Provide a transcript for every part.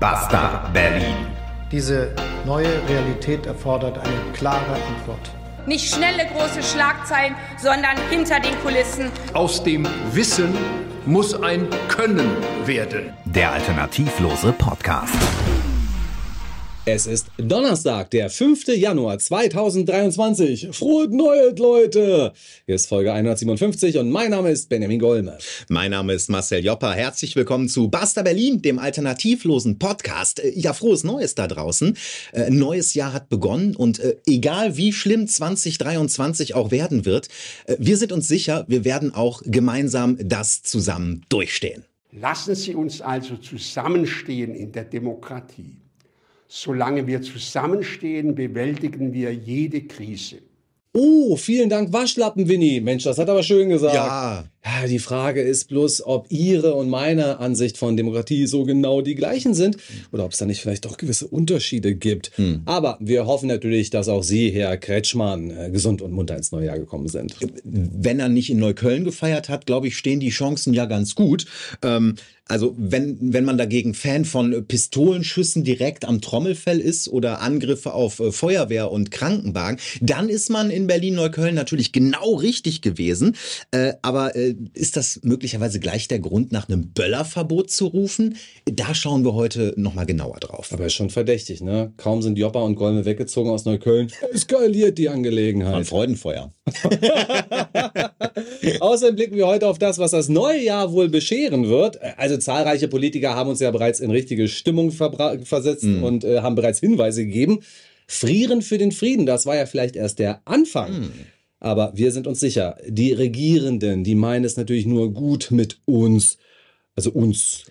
Basta Berlin. Diese neue Realität erfordert eine klare Antwort. Nicht schnelle große Schlagzeilen, sondern hinter den Kulissen. Aus dem Wissen muss ein Können werden. Der alternativlose Podcast. Es ist Donnerstag, der 5. Januar 2023. Frohe Neues, Leute! Hier ist Folge 157 und mein Name ist Benjamin Golme. Mein Name ist Marcel Jopper. Herzlich willkommen zu Basta Berlin, dem alternativlosen Podcast. Äh, ja, frohes Neues da draußen. Äh, ein neues Jahr hat begonnen und äh, egal wie schlimm 2023 auch werden wird, wir sind uns sicher, wir werden auch gemeinsam das zusammen durchstehen. Lassen Sie uns also zusammenstehen in der Demokratie. Solange wir zusammenstehen, bewältigen wir jede Krise. Oh, vielen Dank, Waschlappen, Winnie. Mensch, das hat aber schön gesagt. Ja. Ja, die Frage ist bloß, ob Ihre und meine Ansicht von Demokratie so genau die gleichen sind oder ob es da nicht vielleicht doch gewisse Unterschiede gibt. Hm. Aber wir hoffen natürlich, dass auch Sie, Herr Kretschmann, äh, gesund und munter ins neue Jahr gekommen sind. Wenn er nicht in Neukölln gefeiert hat, glaube ich, stehen die Chancen ja ganz gut. Ähm, also wenn, wenn man dagegen Fan von Pistolenschüssen direkt am Trommelfell ist oder Angriffe auf äh, Feuerwehr und Krankenwagen, dann ist man in Berlin-Neukölln natürlich genau richtig gewesen. Äh, aber äh, ist das möglicherweise gleich der Grund, nach einem Böllerverbot zu rufen? Da schauen wir heute nochmal genauer drauf. Aber ist schon verdächtig, ne? Kaum sind Joppa und Golme weggezogen aus Neukölln, eskaliert die Angelegenheit. Ein Freudenfeuer. Außerdem blicken wir heute auf das, was das neue Jahr wohl bescheren wird. Also zahlreiche Politiker haben uns ja bereits in richtige Stimmung versetzt Mhm. und äh, haben bereits Hinweise gegeben. Frieren für den Frieden, das war ja vielleicht erst der Anfang. Mhm. Aber wir sind uns sicher, die Regierenden, die meinen es natürlich nur gut mit uns. Also uns,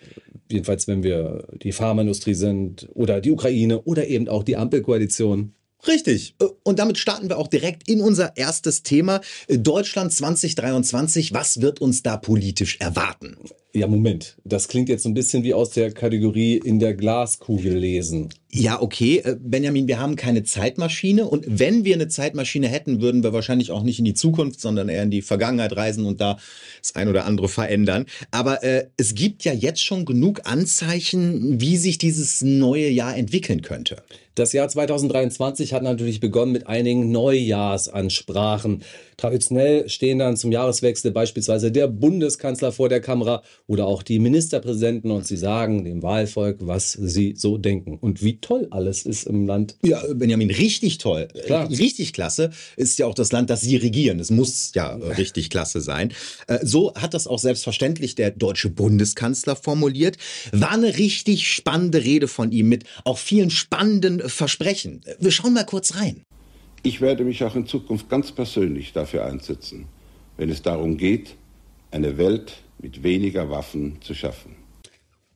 jedenfalls wenn wir die Pharmaindustrie sind oder die Ukraine oder eben auch die Ampelkoalition. Richtig. Und damit starten wir auch direkt in unser erstes Thema. Deutschland 2023. Was wird uns da politisch erwarten? Ja, Moment. Das klingt jetzt so ein bisschen wie aus der Kategorie in der Glaskugel lesen. Ja, okay, äh, Benjamin, wir haben keine Zeitmaschine und wenn wir eine Zeitmaschine hätten, würden wir wahrscheinlich auch nicht in die Zukunft, sondern eher in die Vergangenheit reisen und da das ein oder andere verändern. Aber äh, es gibt ja jetzt schon genug Anzeichen, wie sich dieses neue Jahr entwickeln könnte. Das Jahr 2023 hat natürlich begonnen mit einigen Neujahrsansprachen. Traditionell stehen dann zum Jahreswechsel beispielsweise der Bundeskanzler vor der Kamera oder auch die Ministerpräsidenten und sie sagen dem Wahlvolk, was sie so denken und wie toll alles ist im Land. Ja, Benjamin, richtig toll. Klar. Äh, Richtig klasse ist ja auch das Land, das Sie regieren. Es muss ja äh, richtig klasse sein. Äh, So hat das auch selbstverständlich der deutsche Bundeskanzler formuliert. War eine richtig spannende Rede von ihm mit auch vielen spannenden Versprechen. Wir schauen mal kurz rein. Ich werde mich auch in Zukunft ganz persönlich dafür einsetzen, wenn es darum geht, eine Welt mit weniger Waffen zu schaffen.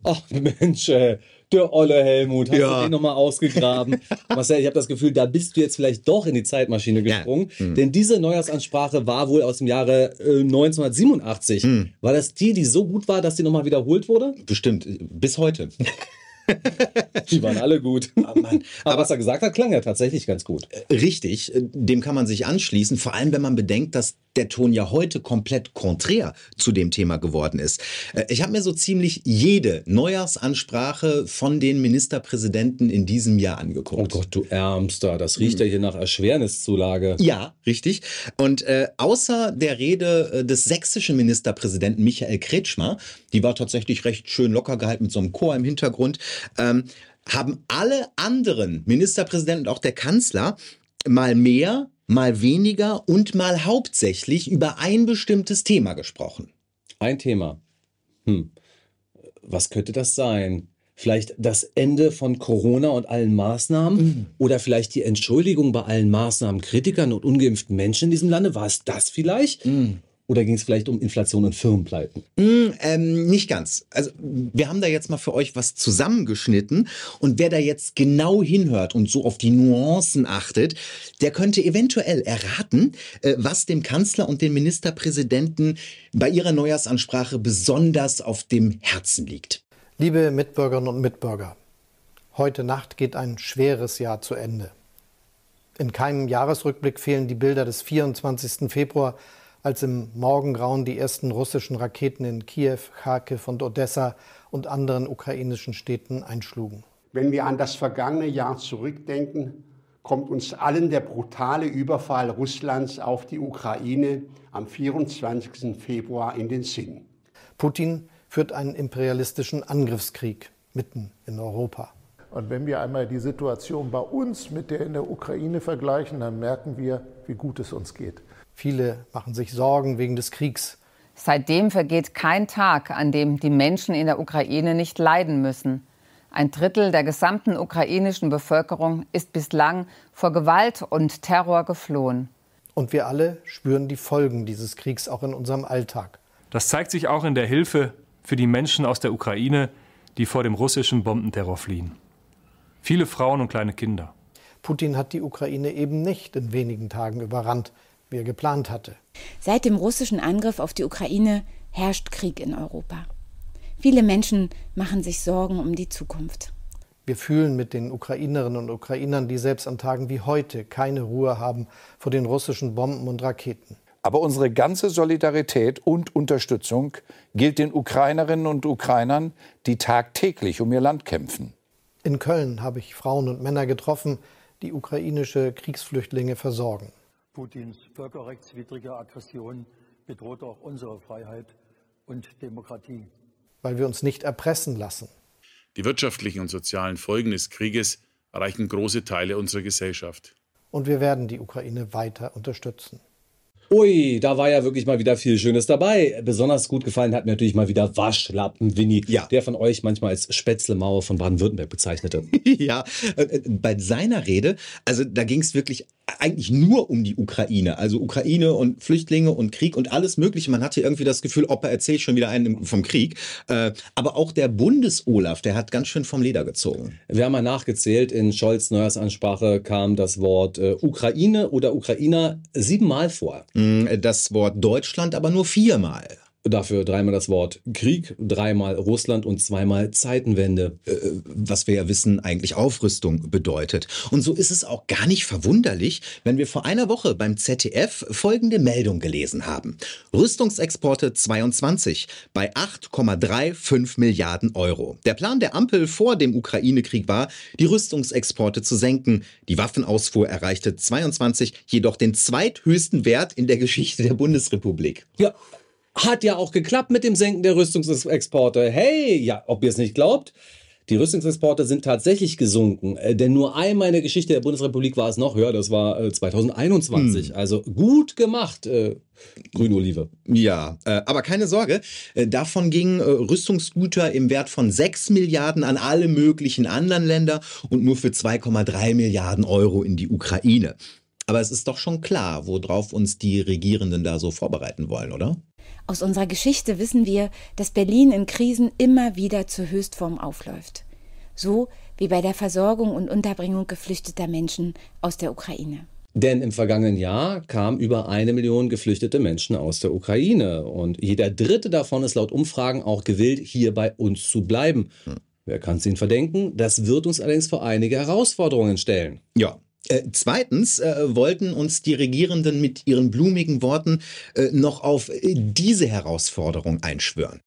Ach Mensch, ey, der olle Helmut, hast Ja. du den nochmal ausgegraben? Marcel, ich habe das Gefühl, da bist du jetzt vielleicht doch in die Zeitmaschine gesprungen. Denn diese Neujahrsansprache war wohl aus dem Jahre äh, 1987. War das die, die so gut war, dass die nochmal wiederholt wurde? Bestimmt, äh, bis heute. Die waren alle gut. Aber, was er gesagt hat, klang ja tatsächlich ganz gut. Richtig, äh, dem kann man sich anschließen, vor allem wenn man bedenkt, dass der Ton ja heute komplett konträr zu dem Thema geworden ist. Äh, Ich habe mir so ziemlich jede Neujahrsansprache von den Ministerpräsidenten in diesem Jahr Oh angeguckt. Gott, du Ärmster, das riecht ja hier nach Erschwerniszulage. Ja, richtig. Und äh, außer der Rede äh, des sächsischen Ministerpräsidenten Michael Kretschmer, die war tatsächlich recht schön locker gehalten mit so einem Chor im Hintergrund, ähm, haben alle anderen Ministerpräsidenten und auch der Kanzler mal mehr, mal weniger und mal hauptsächlich über ein bestimmtes Thema gesprochen. Ein Thema. Hm. Was könnte das sein? Vielleicht das Ende von Corona und allen Maßnahmen? Oder vielleicht die Entschuldigung bei allen Maßnahmen, Kritikern und ungeimpften Menschen in diesem Lande? War es das vielleicht? Oder ging es vielleicht um Inflation und Firmenpleiten? Mm, ähm, nicht ganz. Also wir haben da jetzt mal für euch was zusammengeschnitten und wer da jetzt genau hinhört und so auf die Nuancen achtet, der könnte eventuell erraten, äh, was dem Kanzler und den Ministerpräsidenten bei ihrer Neujahrsansprache besonders auf dem Herzen liegt. Liebe Mitbürgerinnen und Mitbürger, heute Nacht geht ein schweres Jahr zu Ende. In keinem Jahresrückblick fehlen die Bilder des 24. Februar als im Morgengrauen die ersten russischen Raketen in Kiew, Kharkiv und Odessa und anderen ukrainischen Städten einschlugen. Wenn wir an das vergangene Jahr zurückdenken, kommt uns allen der brutale Überfall Russlands auf die Ukraine am 24. Februar in den Sinn. Putin führt einen imperialistischen Angriffskrieg mitten in Europa. Und wenn wir einmal die Situation bei uns mit der in der Ukraine vergleichen, dann merken wir, wie gut es uns geht. Viele machen sich Sorgen wegen des Kriegs. Seitdem vergeht kein Tag, an dem die Menschen in der Ukraine nicht leiden müssen. Ein Drittel der gesamten ukrainischen Bevölkerung ist bislang vor Gewalt und Terror geflohen. Und wir alle spüren die Folgen dieses Kriegs auch in unserem Alltag. Das zeigt sich auch in der Hilfe für die Menschen aus der Ukraine, die vor dem russischen Bombenterror fliehen. Viele Frauen und kleine Kinder. Putin hat die Ukraine eben nicht in wenigen Tagen überrannt, wie er geplant hatte. Seit dem russischen Angriff auf die Ukraine herrscht Krieg in Europa. Viele Menschen machen sich Sorgen um die Zukunft. Wir fühlen mit den Ukrainerinnen und Ukrainern, die selbst an Tagen wie heute keine Ruhe haben vor den russischen Bomben und Raketen. Aber unsere ganze Solidarität und Unterstützung gilt den Ukrainerinnen und Ukrainern, die tagtäglich um ihr Land kämpfen. In Köln habe ich Frauen und Männer getroffen, die ukrainische Kriegsflüchtlinge versorgen. Putins völkerrechtswidrige Aggression bedroht auch unsere Freiheit und Demokratie. Weil wir uns nicht erpressen lassen. Die wirtschaftlichen und sozialen Folgen des Krieges erreichen große Teile unserer Gesellschaft. Und wir werden die Ukraine weiter unterstützen. Ui, da war ja wirklich mal wieder viel Schönes dabei. Besonders gut gefallen hat mir natürlich mal wieder Waschlappen Winnie, ja. der von euch manchmal als Spätzle-Mauer von Baden-Württemberg bezeichnete. ja, äh, bei seiner Rede, also da ging es wirklich eigentlich nur um die Ukraine. Also Ukraine und Flüchtlinge und Krieg und alles Mögliche. Man hatte irgendwie das Gefühl, Opa erzählt schon wieder einen vom Krieg. Äh, aber auch der Bundes-Olaf, der hat ganz schön vom Leder gezogen. Wir haben mal nachgezählt. In Scholz Neujahrsansprache kam das Wort äh, Ukraine oder Ukrainer siebenmal vor. Mm, das Wort Deutschland aber nur viermal. Dafür dreimal das Wort Krieg, dreimal Russland und zweimal Zeitenwende. Äh, was wir ja wissen, eigentlich Aufrüstung bedeutet. Und so ist es auch gar nicht verwunderlich, wenn wir vor einer Woche beim ZDF folgende Meldung gelesen haben. Rüstungsexporte 22 bei 8,35 Milliarden Euro. Der Plan der Ampel vor dem Ukraine-Krieg war, die Rüstungsexporte zu senken. Die Waffenausfuhr erreichte 22 jedoch den zweithöchsten Wert in der Geschichte der Bundesrepublik. Ja, hat ja auch geklappt mit dem Senken der Rüstungsexporte. Hey, ja, ob ihr es nicht glaubt, die Rüstungsexporte sind tatsächlich gesunken. Äh, denn nur einmal in der Geschichte der Bundesrepublik war es noch höher. Das war äh, 2021. Hm. Also gut gemacht, äh, Grüne Olive. Ja, äh, aber keine Sorge. Äh, davon gingen äh, Rüstungsgüter im Wert von 6 Milliarden an alle möglichen anderen Länder und nur für 2,3 Milliarden Euro in die Ukraine. Aber es ist doch schon klar, worauf uns die Regierenden da so vorbereiten wollen, oder? Aus unserer Geschichte wissen wir, dass Berlin in Krisen immer wieder zur Höchstform aufläuft. So wie bei der Versorgung und Unterbringung geflüchteter Menschen aus der Ukraine. Denn im vergangenen Jahr kamen über eine Million geflüchtete Menschen aus der Ukraine. Und jeder dritte davon ist laut Umfragen auch gewillt, hier bei uns zu bleiben. Hm. Wer kann es ihnen verdenken? Das wird uns allerdings vor einige Herausforderungen stellen. Ja, äh, zweitens äh, wollten uns die Regierenden mit ihren blumigen Worten äh, noch auf äh, diese Herausforderung einschwören.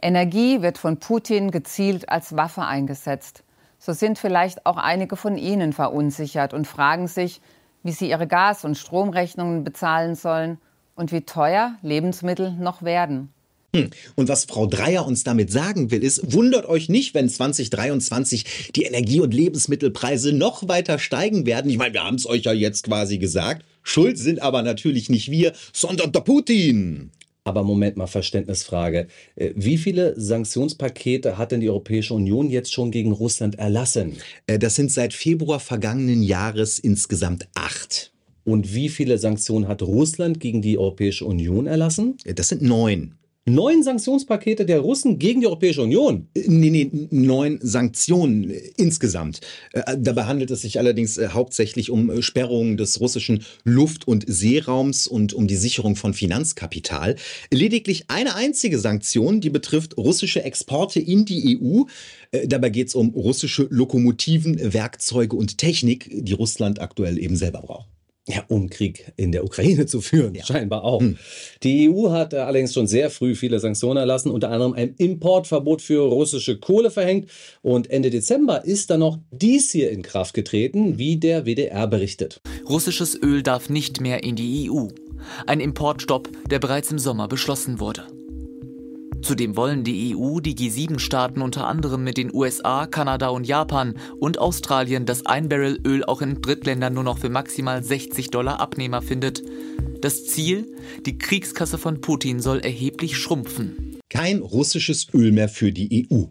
Energie wird von Putin gezielt als Waffe eingesetzt. So sind vielleicht auch einige von Ihnen verunsichert und fragen sich, wie sie ihre Gas- und Stromrechnungen bezahlen sollen und wie teuer Lebensmittel noch werden. Hm. Und was Frau Dreier uns damit sagen will, ist, wundert euch nicht, wenn 2023 die Energie- und Lebensmittelpreise noch weiter steigen werden. Ich meine, wir haben es euch ja jetzt quasi gesagt. Schuld sind aber natürlich nicht wir, sondern der Putin. Aber Moment mal, Verständnisfrage. Äh, wie viele Sanktionspakete hat denn die Europäische Union jetzt schon gegen Russland erlassen? Äh, das sind seit Februar vergangenen Jahres insgesamt acht. Und wie viele Sanktionen hat Russland gegen die Europäische Union erlassen? Äh, das sind neun neun Sanktionspakete der Russen gegen die Europäische Union. Äh, nee, nee, neun Sanktionen äh, insgesamt. Äh, dabei handelt es sich allerdings hauptsächlich um Sperrungen des russischen Luft- und Seeraums und um die Sicherung von Finanzkapital. Lediglich eine einzige Sanktion, die betrifft russische Exporte in die EU. Dabei geht es um russische Lokomotiven, Werkzeuge und Technik, die Russland aktuell eben selber braucht. Ja, um Krieg in der Ukraine zu führen, ja. scheinbar auch. Hm. Die EU hat allerdings schon sehr früh viele Sanktionen erlassen, unter anderem ein Importverbot für russische Kohle verhängt. Und Ende Dezember ist dann noch dies hier in Kraft getreten, wie der WDR berichtet. Russisches Öl darf nicht mehr in die EU. Ein Importstopp, der bereits im Sommer beschlossen wurde. Zudem wollen die EU, die G7-Staaten unter anderem mit den USA, Kanada und Japan und Australien das ein Barrel Öl auch in Drittländern nur noch für maximal 60 Dollar Abnehmer findet. Das Ziel? Die Kriegskasse von Putin soll erheblich schrumpfen. Kein russisches Öl mehr für die EU.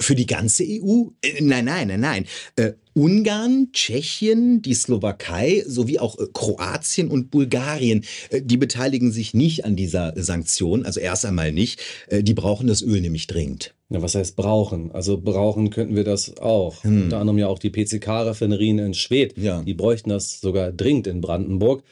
Für die ganze EU? Äh, nein, nein, nein, nein. Äh, Ungarn, Tschechien, die Slowakei sowie auch äh, Kroatien und Bulgarien, äh, die beteiligen sich nicht an dieser Sanktion, also erst einmal nicht. Die brauchen das Öl nämlich dringend. Ja, was heißt brauchen? Also brauchen könnten wir das auch. Hm. Unter anderem ja auch die PCK-Raffinerien in Schwedt. Ja. Die bräuchten das sogar dringend in Brandenburg.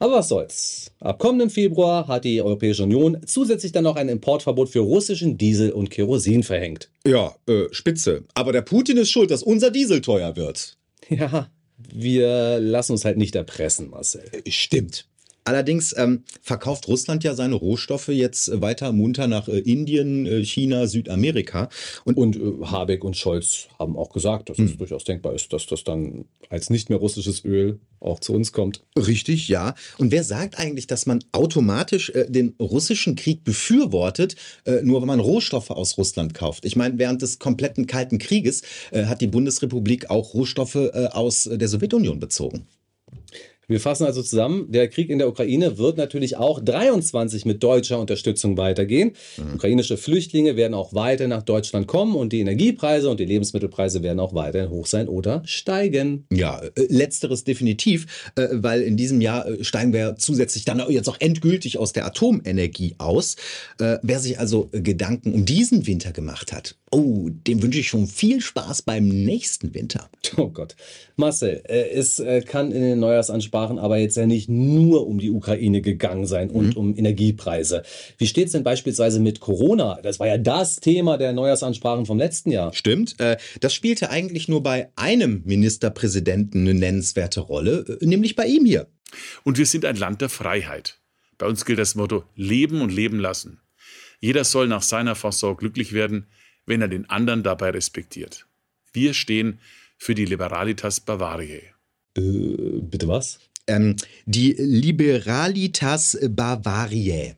Aber was soll's. Ab kommenden Februar hat die Europäische Union zusätzlich dann noch ein Importverbot für russischen Diesel und Kerosin verhängt. Ja, äh, spitze. Aber der Putin ist schuld, dass unser Diesel teuer wird. Ja, wir lassen uns halt nicht erpressen, Marcel. Äh, stimmt. Allerdings ähm, verkauft Russland ja seine Rohstoffe jetzt weiter munter nach äh, Indien, äh, China, Südamerika. Und, und äh, Habeck und Scholz haben auch gesagt, dass hm. es durchaus denkbar ist, dass das dann als nicht mehr russisches Öl auch zu uns kommt. Richtig, ja. Und wer sagt eigentlich, dass man automatisch äh, den russischen Krieg befürwortet, äh, nur wenn man Rohstoffe aus Russland kauft? Ich meine, während des kompletten Kalten Krieges äh, hat die Bundesrepublik auch Rohstoffe aus der Sowjetunion bezogen. Wir fassen also zusammen, der Krieg in der Ukraine wird natürlich auch 23 mit deutscher Unterstützung weitergehen. Mhm. Ukrainische Flüchtlinge werden auch weiter nach Deutschland kommen und die Energiepreise und die Lebensmittelpreise werden auch weiterhin hoch sein oder steigen. Ja, äh, letzteres definitiv, äh, weil in diesem Jahr äh, steigen wir zusätzlich dann jetzt auch endgültig aus der Atomenergie aus. Wer sich also Gedanken um diesen Winter gemacht hat, oh, dem wünsche ich schon viel Spaß beim nächsten Winter. Oh Gott. Marcel, es kann in den Neujahrsansprachen Ansprachen aber jetzt ja nicht nur um die Ukraine gegangen sein und mhm. um Energiepreise. Wie steht es denn beispielsweise mit Corona? Das war ja das Thema der Neujahrsansprachen vom letzten Jahr. Stimmt. Äh, das spielte eigentlich nur bei einem Ministerpräsidenten eine nennenswerte Rolle, äh, nämlich bei ihm hier. Und wir sind ein Land der Freiheit. Bei uns gilt das Motto Leben und Leben lassen. Jeder soll nach seiner Fasson glücklich werden, wenn er den anderen dabei respektiert. Wir stehen für die Liberalitas Bavariae. Äh, bitte was? Ähm, die Liberalitas Bavariae.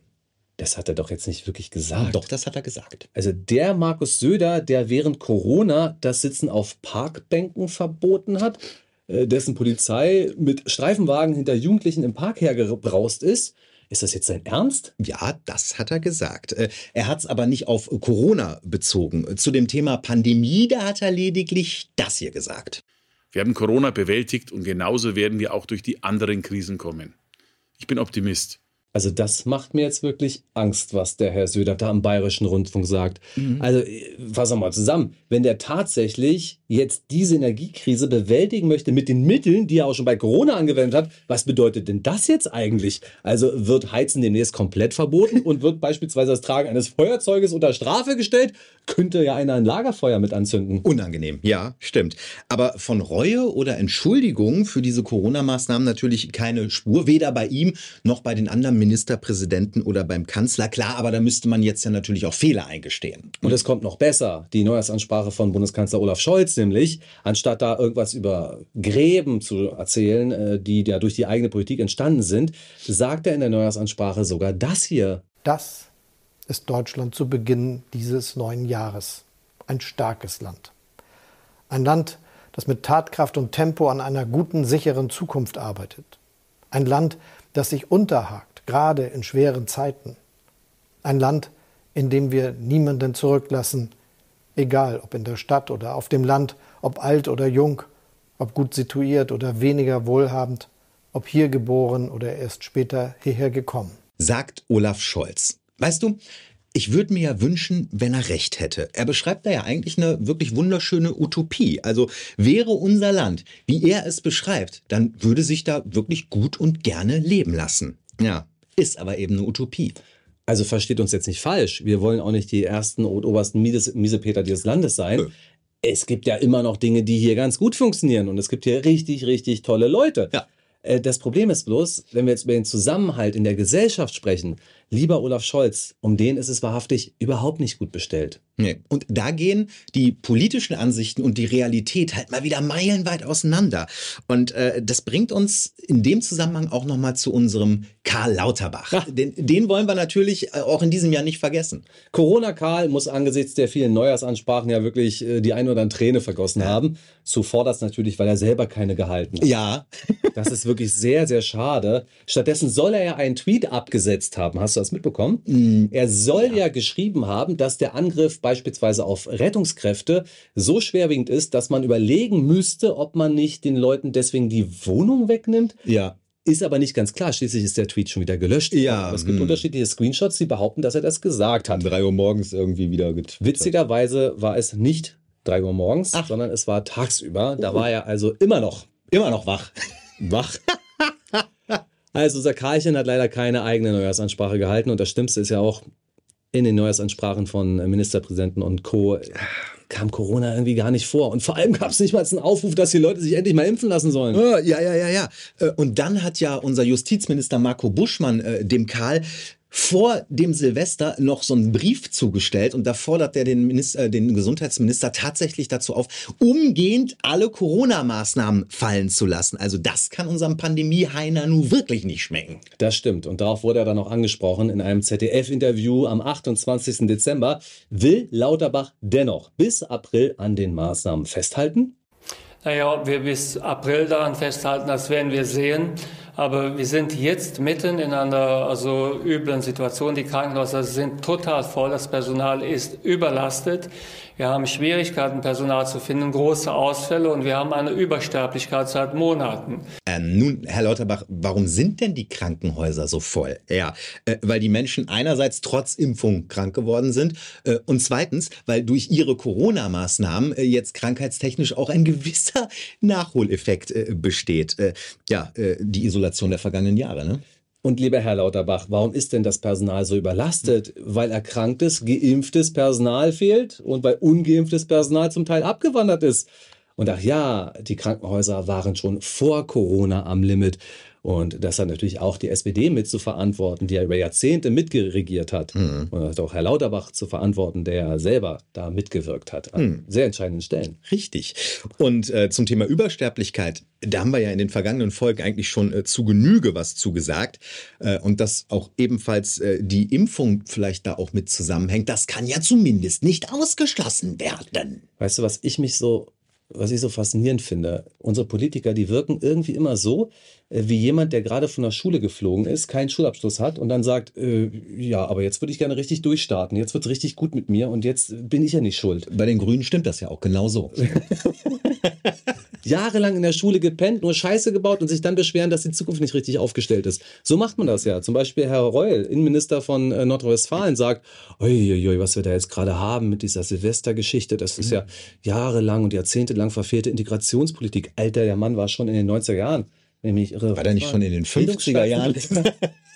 Das hat er doch jetzt nicht wirklich gesagt. Doch, das hat er gesagt. Also der Markus Söder, der während Corona das Sitzen auf Parkbänken verboten hat, äh, dessen Polizei mit Streifenwagen hinter Jugendlichen im Park hergebraust ist, ist das jetzt sein Ernst? Ja, das hat er gesagt. Äh, er hat es aber nicht auf Corona bezogen. Zu dem Thema Pandemie, da hat er lediglich das hier gesagt. Wir haben Corona bewältigt und genauso werden wir auch durch die anderen Krisen kommen. Ich bin Optimist. Also das macht mir jetzt wirklich Angst, was der Herr Söder da am Bayerischen Rundfunk sagt. Mhm. Also fassen wir mal zusammen. Wenn der tatsächlich jetzt diese Energiekrise bewältigen möchte mit den Mitteln, die er auch schon bei Corona angewendet hat, was bedeutet denn das jetzt eigentlich? Also wird Heizen demnächst komplett verboten und wird beispielsweise das Tragen eines Feuerzeuges unter Strafe gestellt? Könnte ja einer ein Lagerfeuer mit anzünden. Unangenehm, ja, stimmt. Aber von Reue oder Entschuldigung für diese Corona-Maßnahmen natürlich keine Spur, weder bei ihm noch bei den anderen Ministerpräsidenten oder beim Kanzler. Klar, aber da müsste man jetzt ja natürlich auch Fehler eingestehen. Und es kommt noch besser. Die Neujahrsansprache von Bundeskanzler Olaf Scholz nämlich, anstatt da irgendwas über Gräben zu erzählen, äh, die ja durch die eigene Politik entstanden sind, sagt er in der Neujahrsansprache sogar das hier. Das ist Deutschland zu Beginn dieses neuen Jahres. Ein starkes Land. Ein Land, das mit Tatkraft und Tempo an einer guten, sicheren Zukunft arbeitet. Ein Land, das sich unterhakt gerade in schweren Zeiten. Ein Land, in dem wir niemanden zurücklassen, egal ob in der Stadt oder auf dem Land, ob alt oder jung, ob gut situiert oder weniger wohlhabend, ob hier geboren oder erst später hierher gekommen. Sagt Olaf Scholz. Weißt du, ich würde mir ja wünschen, wenn er recht hätte. Er beschreibt da ja eigentlich eine wirklich wunderschöne Utopie. Also wäre unser Land, wie er es beschreibt, dann würde sich da wirklich gut und gerne leben lassen. Ja, ist aber eben eine Utopie. Also versteht uns jetzt nicht falsch. Wir wollen auch nicht die ersten und obersten Miesepeter dieses Landes sein. Nö. Es gibt ja immer noch Dinge, die hier ganz gut funktionieren und es gibt hier richtig, richtig tolle Leute. Ja. Äh, Das Problem ist bloß, wenn wir jetzt über den Zusammenhalt in der Gesellschaft sprechen, lieber Olaf Scholz, um den ist es wahrhaftig überhaupt nicht gut bestellt. Nee. Und da gehen die politischen Ansichten und die Realität halt mal wieder meilenweit auseinander. Und äh, das bringt uns in dem Zusammenhang auch nochmal zu unserem Karl Lauterbach. Den, den wollen wir natürlich äh, auch in diesem Jahr nicht vergessen. Corona Karl muss angesichts der vielen Neujahrsansprachen ja wirklich äh, die ein oder andere Träne vergossen haben. Zuvor das natürlich, weil er selber keine gehalten hat. Ja. Das ist wirklich sehr, sehr schade. Stattdessen soll er ja einen Tweet abgesetzt haben. Hast du das mitbekommen? Er soll ja. geschrieben haben, dass der Angriff beispielsweise auf Rettungskräfte so schwerwiegend ist, dass man überlegen müsste, ob man nicht den Leuten deswegen die Wohnung wegnimmt. Ja. Ist aber nicht ganz klar. Schließlich ist der Tweet schon wieder gelöscht. Ja, Aber es gibt hm. unterschiedliche Screenshots, die behaupten, dass er das gesagt hat. Um 3 Uhr morgens irgendwie wieder getwittert. Witzigerweise war es nicht 3 Uhr morgens, sondern es war tagsüber. Da war er also immer noch, immer noch wach. Wach. Also unser Karlchen hat leider keine eigene Neujahrsansprache gehalten und das Schlimmste ist ja auch, in den Neujahrsansprachen von Ministerpräsidenten und Co. kam Corona irgendwie gar nicht vor. Und vor allem gab es nicht mal einen Aufruf, dass die Leute sich endlich mal impfen lassen sollen. Ja, ja, ja, ja. Äh, Und dann hat ja unser Justizminister Marco Buschmann äh, dem Karl vor dem Silvester noch so einen Brief zugestellt und da fordert er den, Minister, äh, den Gesundheitsminister tatsächlich dazu auf, umgehend alle Corona-Maßnahmen fallen zu lassen. Also das kann unserem Pandemie-Heiner nun wirklich nicht schmecken. Das stimmt. Und darauf wurde er dann auch angesprochen in einem ZDF-Interview am 28. Dezember. Will Lauterbach dennoch bis April an den Maßnahmen festhalten? Naja, ob wir bis April daran festhalten, das werden wir sehen. Aber wir sind jetzt mitten in einer also üblen Situation. Die Krankenhäuser sind total voll, das Personal ist überlastet. Wir haben Schwierigkeiten, Personal zu finden, große Ausfälle und wir haben eine Übersterblichkeit seit Monaten. Ähm, nun, Herr Lauterbach, warum sind denn die Krankenhäuser so voll? Ja, äh, weil die Menschen einerseits trotz Impfung krank geworden sind äh, und zweitens, weil durch ihre Corona-Maßnahmen äh, jetzt krankheitstechnisch auch ein gewisser Nachholeffekt äh, besteht. Äh, ja, äh, die Isolation der vergangenen Jahre, ne? Und lieber Herr Lauterbach, warum ist denn das Personal so überlastet? Weil erkranktes, geimpftes Personal fehlt und weil ungeimpftes Personal zum Teil abgewandert ist. Und ach ja, die Krankenhäuser waren schon vor Corona am Limit. Und das hat natürlich auch die SPD mit zu verantworten, die ja über Jahrzehnte mitgeregiert hat. Und das hat auch Herr Lauterbach zu verantworten, der ja selber da mitgewirkt hat an Hm. sehr entscheidenden Stellen. Richtig. Und äh, zum Thema Übersterblichkeit, da haben wir ja in den vergangenen Folgen eigentlich schon äh, zu Genüge was zugesagt. Äh, und dass auch ebenfalls äh, die Impfung vielleicht da auch mit zusammenhängt, das kann ja zumindest nicht ausgeschlossen werden. Weißt du, was ich mich so, was ich so faszinierend finde? Unsere Politiker, die wirken irgendwie immer so, äh, wie jemand, der gerade von der Schule geflogen ist, keinen Schulabschluss hat und dann sagt, äh, ja, aber jetzt würde ich gerne richtig durchstarten, jetzt wird es richtig gut mit mir und jetzt bin ich ja nicht schuld. Bei den Grünen stimmt das ja auch genau so. Jahrelang in der Schule gepennt, nur Scheiße gebaut und sich dann beschweren, dass die Zukunft nicht richtig aufgestellt ist. So macht man das ja. Zum Beispiel Herr Reul, Innenminister von äh, Nordrhein-Westfalen, sagt, uiuiui, was wir da jetzt gerade haben mit dieser Silvestergeschichte, das ist ja jahrelang und jahrzehntelang verfehlte Integrationspolitik. Alter, der Mann war schon in den 90er Jahren. wenn ich irre. War der nicht schon in den 50er Jahren?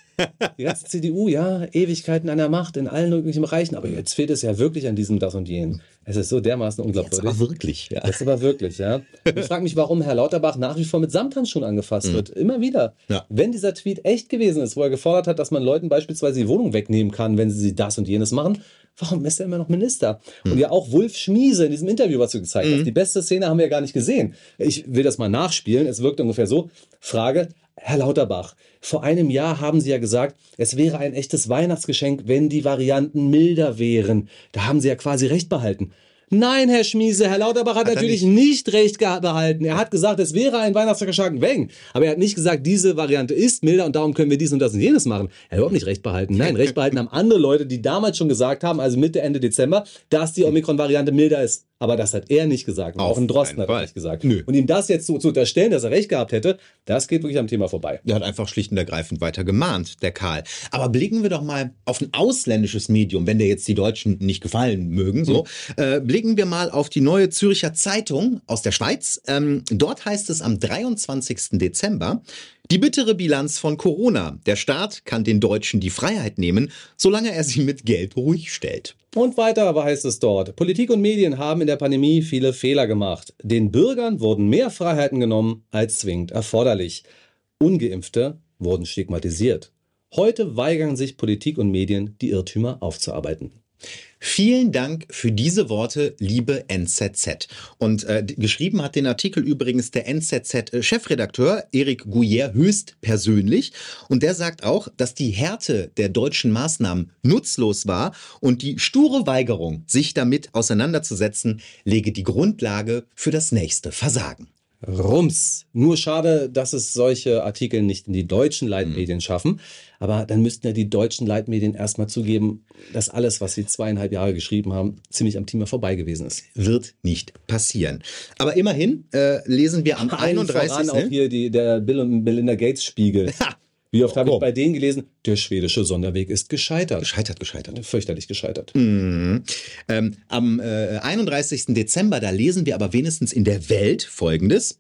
Die ganze CDU, ja, Ewigkeiten an der Macht in allen möglichen Bereichen. Aber jetzt fehlt es ja wirklich an diesem, das und jenem. Es ist so dermaßen unglaubwürdig. Jetzt aber wirklich, ja. Das ist aber wirklich, ja. Und Ich frage mich, warum Herr Lauterbach nach wie vor mit Samthandschuhen angefasst Mhm. wird. Immer wieder. Ja. Wenn dieser Tweet echt gewesen ist, wo er gefordert hat, dass man Leuten beispielsweise die Wohnung wegnehmen kann, wenn sie das und jenes machen, warum ist er immer noch Minister? Mhm. Und ja auch Wulf Schmiese in diesem Interview, was du gezeigt hast. Die beste Szene haben wir ja gar nicht gesehen. Ich will das mal nachspielen. Es wirkt ungefähr so. Frage, Herr Lauterbach, vor einem Jahr haben Sie ja gesagt, es wäre ein echtes Weihnachtsgeschenk, wenn die Varianten milder wären. Da haben Sie ja quasi recht behalten. Nein, Herr Schmiese, Herr Lauterbach hat, Hat natürlich nicht. recht geha- behalten. Er hat gesagt, es wäre ein Weihnachtsgeschenk, wenn. Aber er hat nicht gesagt, diese Variante ist milder und darum können wir dies und das und jenes machen. Er hat überhaupt nicht recht behalten. Nein, recht behalten haben andere Leute, die damals schon gesagt haben, also Mitte, Ende Dezember, dass die Omikron-Variante milder ist. Aber das hat er nicht gesagt. Auf auch ein Drosten hat er nicht gesagt. Und ihm das jetzt so zu unterstellen, dass er recht gehabt hätte, das geht wirklich am Thema vorbei. Der hat einfach schlicht und ergreifend weiter gemahnt, der Karl. Aber blicken wir doch mal auf ein ausländisches Medium, wenn dir jetzt die Deutschen nicht gefallen mögen. So, äh, blicken wir mal auf die neue Züricher Zeitung aus der Schweiz. Ähm, dort heißt es am 23. Dezember. Die bittere Bilanz von Corona. Der Staat kann den Deutschen die Freiheit nehmen, solange er sie mit Geld ruhig stellt. Und weiter aber heißt es dort, Politik und Medien haben in der Pandemie viele Fehler gemacht. Den Bürgern wurden mehr Freiheiten genommen als zwingend erforderlich. Ungeimpfte wurden stigmatisiert. Heute weigern sich Politik und Medien, die Irrtümer aufzuarbeiten. Vielen Dank für diese Worte, liebe NZZ. Und äh, geschrieben hat den Artikel übrigens der NZZ-Chefredakteur Erik Gouyer höchst persönlich. Und der sagt auch, dass die Härte der deutschen Maßnahmen nutzlos war und die sture Weigerung, sich damit auseinanderzusetzen, lege die Grundlage für das nächste Versagen. Rums. Nur schade, dass es solche Artikel nicht in die deutschen Leitmedien schaffen. Aber dann müssten ja die deutschen Leitmedien erstmal zugeben, dass alles, was sie zweieinhalb Jahre geschrieben haben, ziemlich am Thema vorbei gewesen ist. Wird nicht passieren. Aber immerhin äh, lesen wir am Allen 31. voran auch hier die, der Bill und Melinda Gates Spiegel. Wie oft habe ich bei denen gelesen, der schwedische Sonderweg ist gescheitert. Gescheitert, gescheitert. Fürchterlich gescheitert. Mhm. Ähm, am äh, 31. Dezember, da lesen wir aber wenigstens in der Welt Folgendes.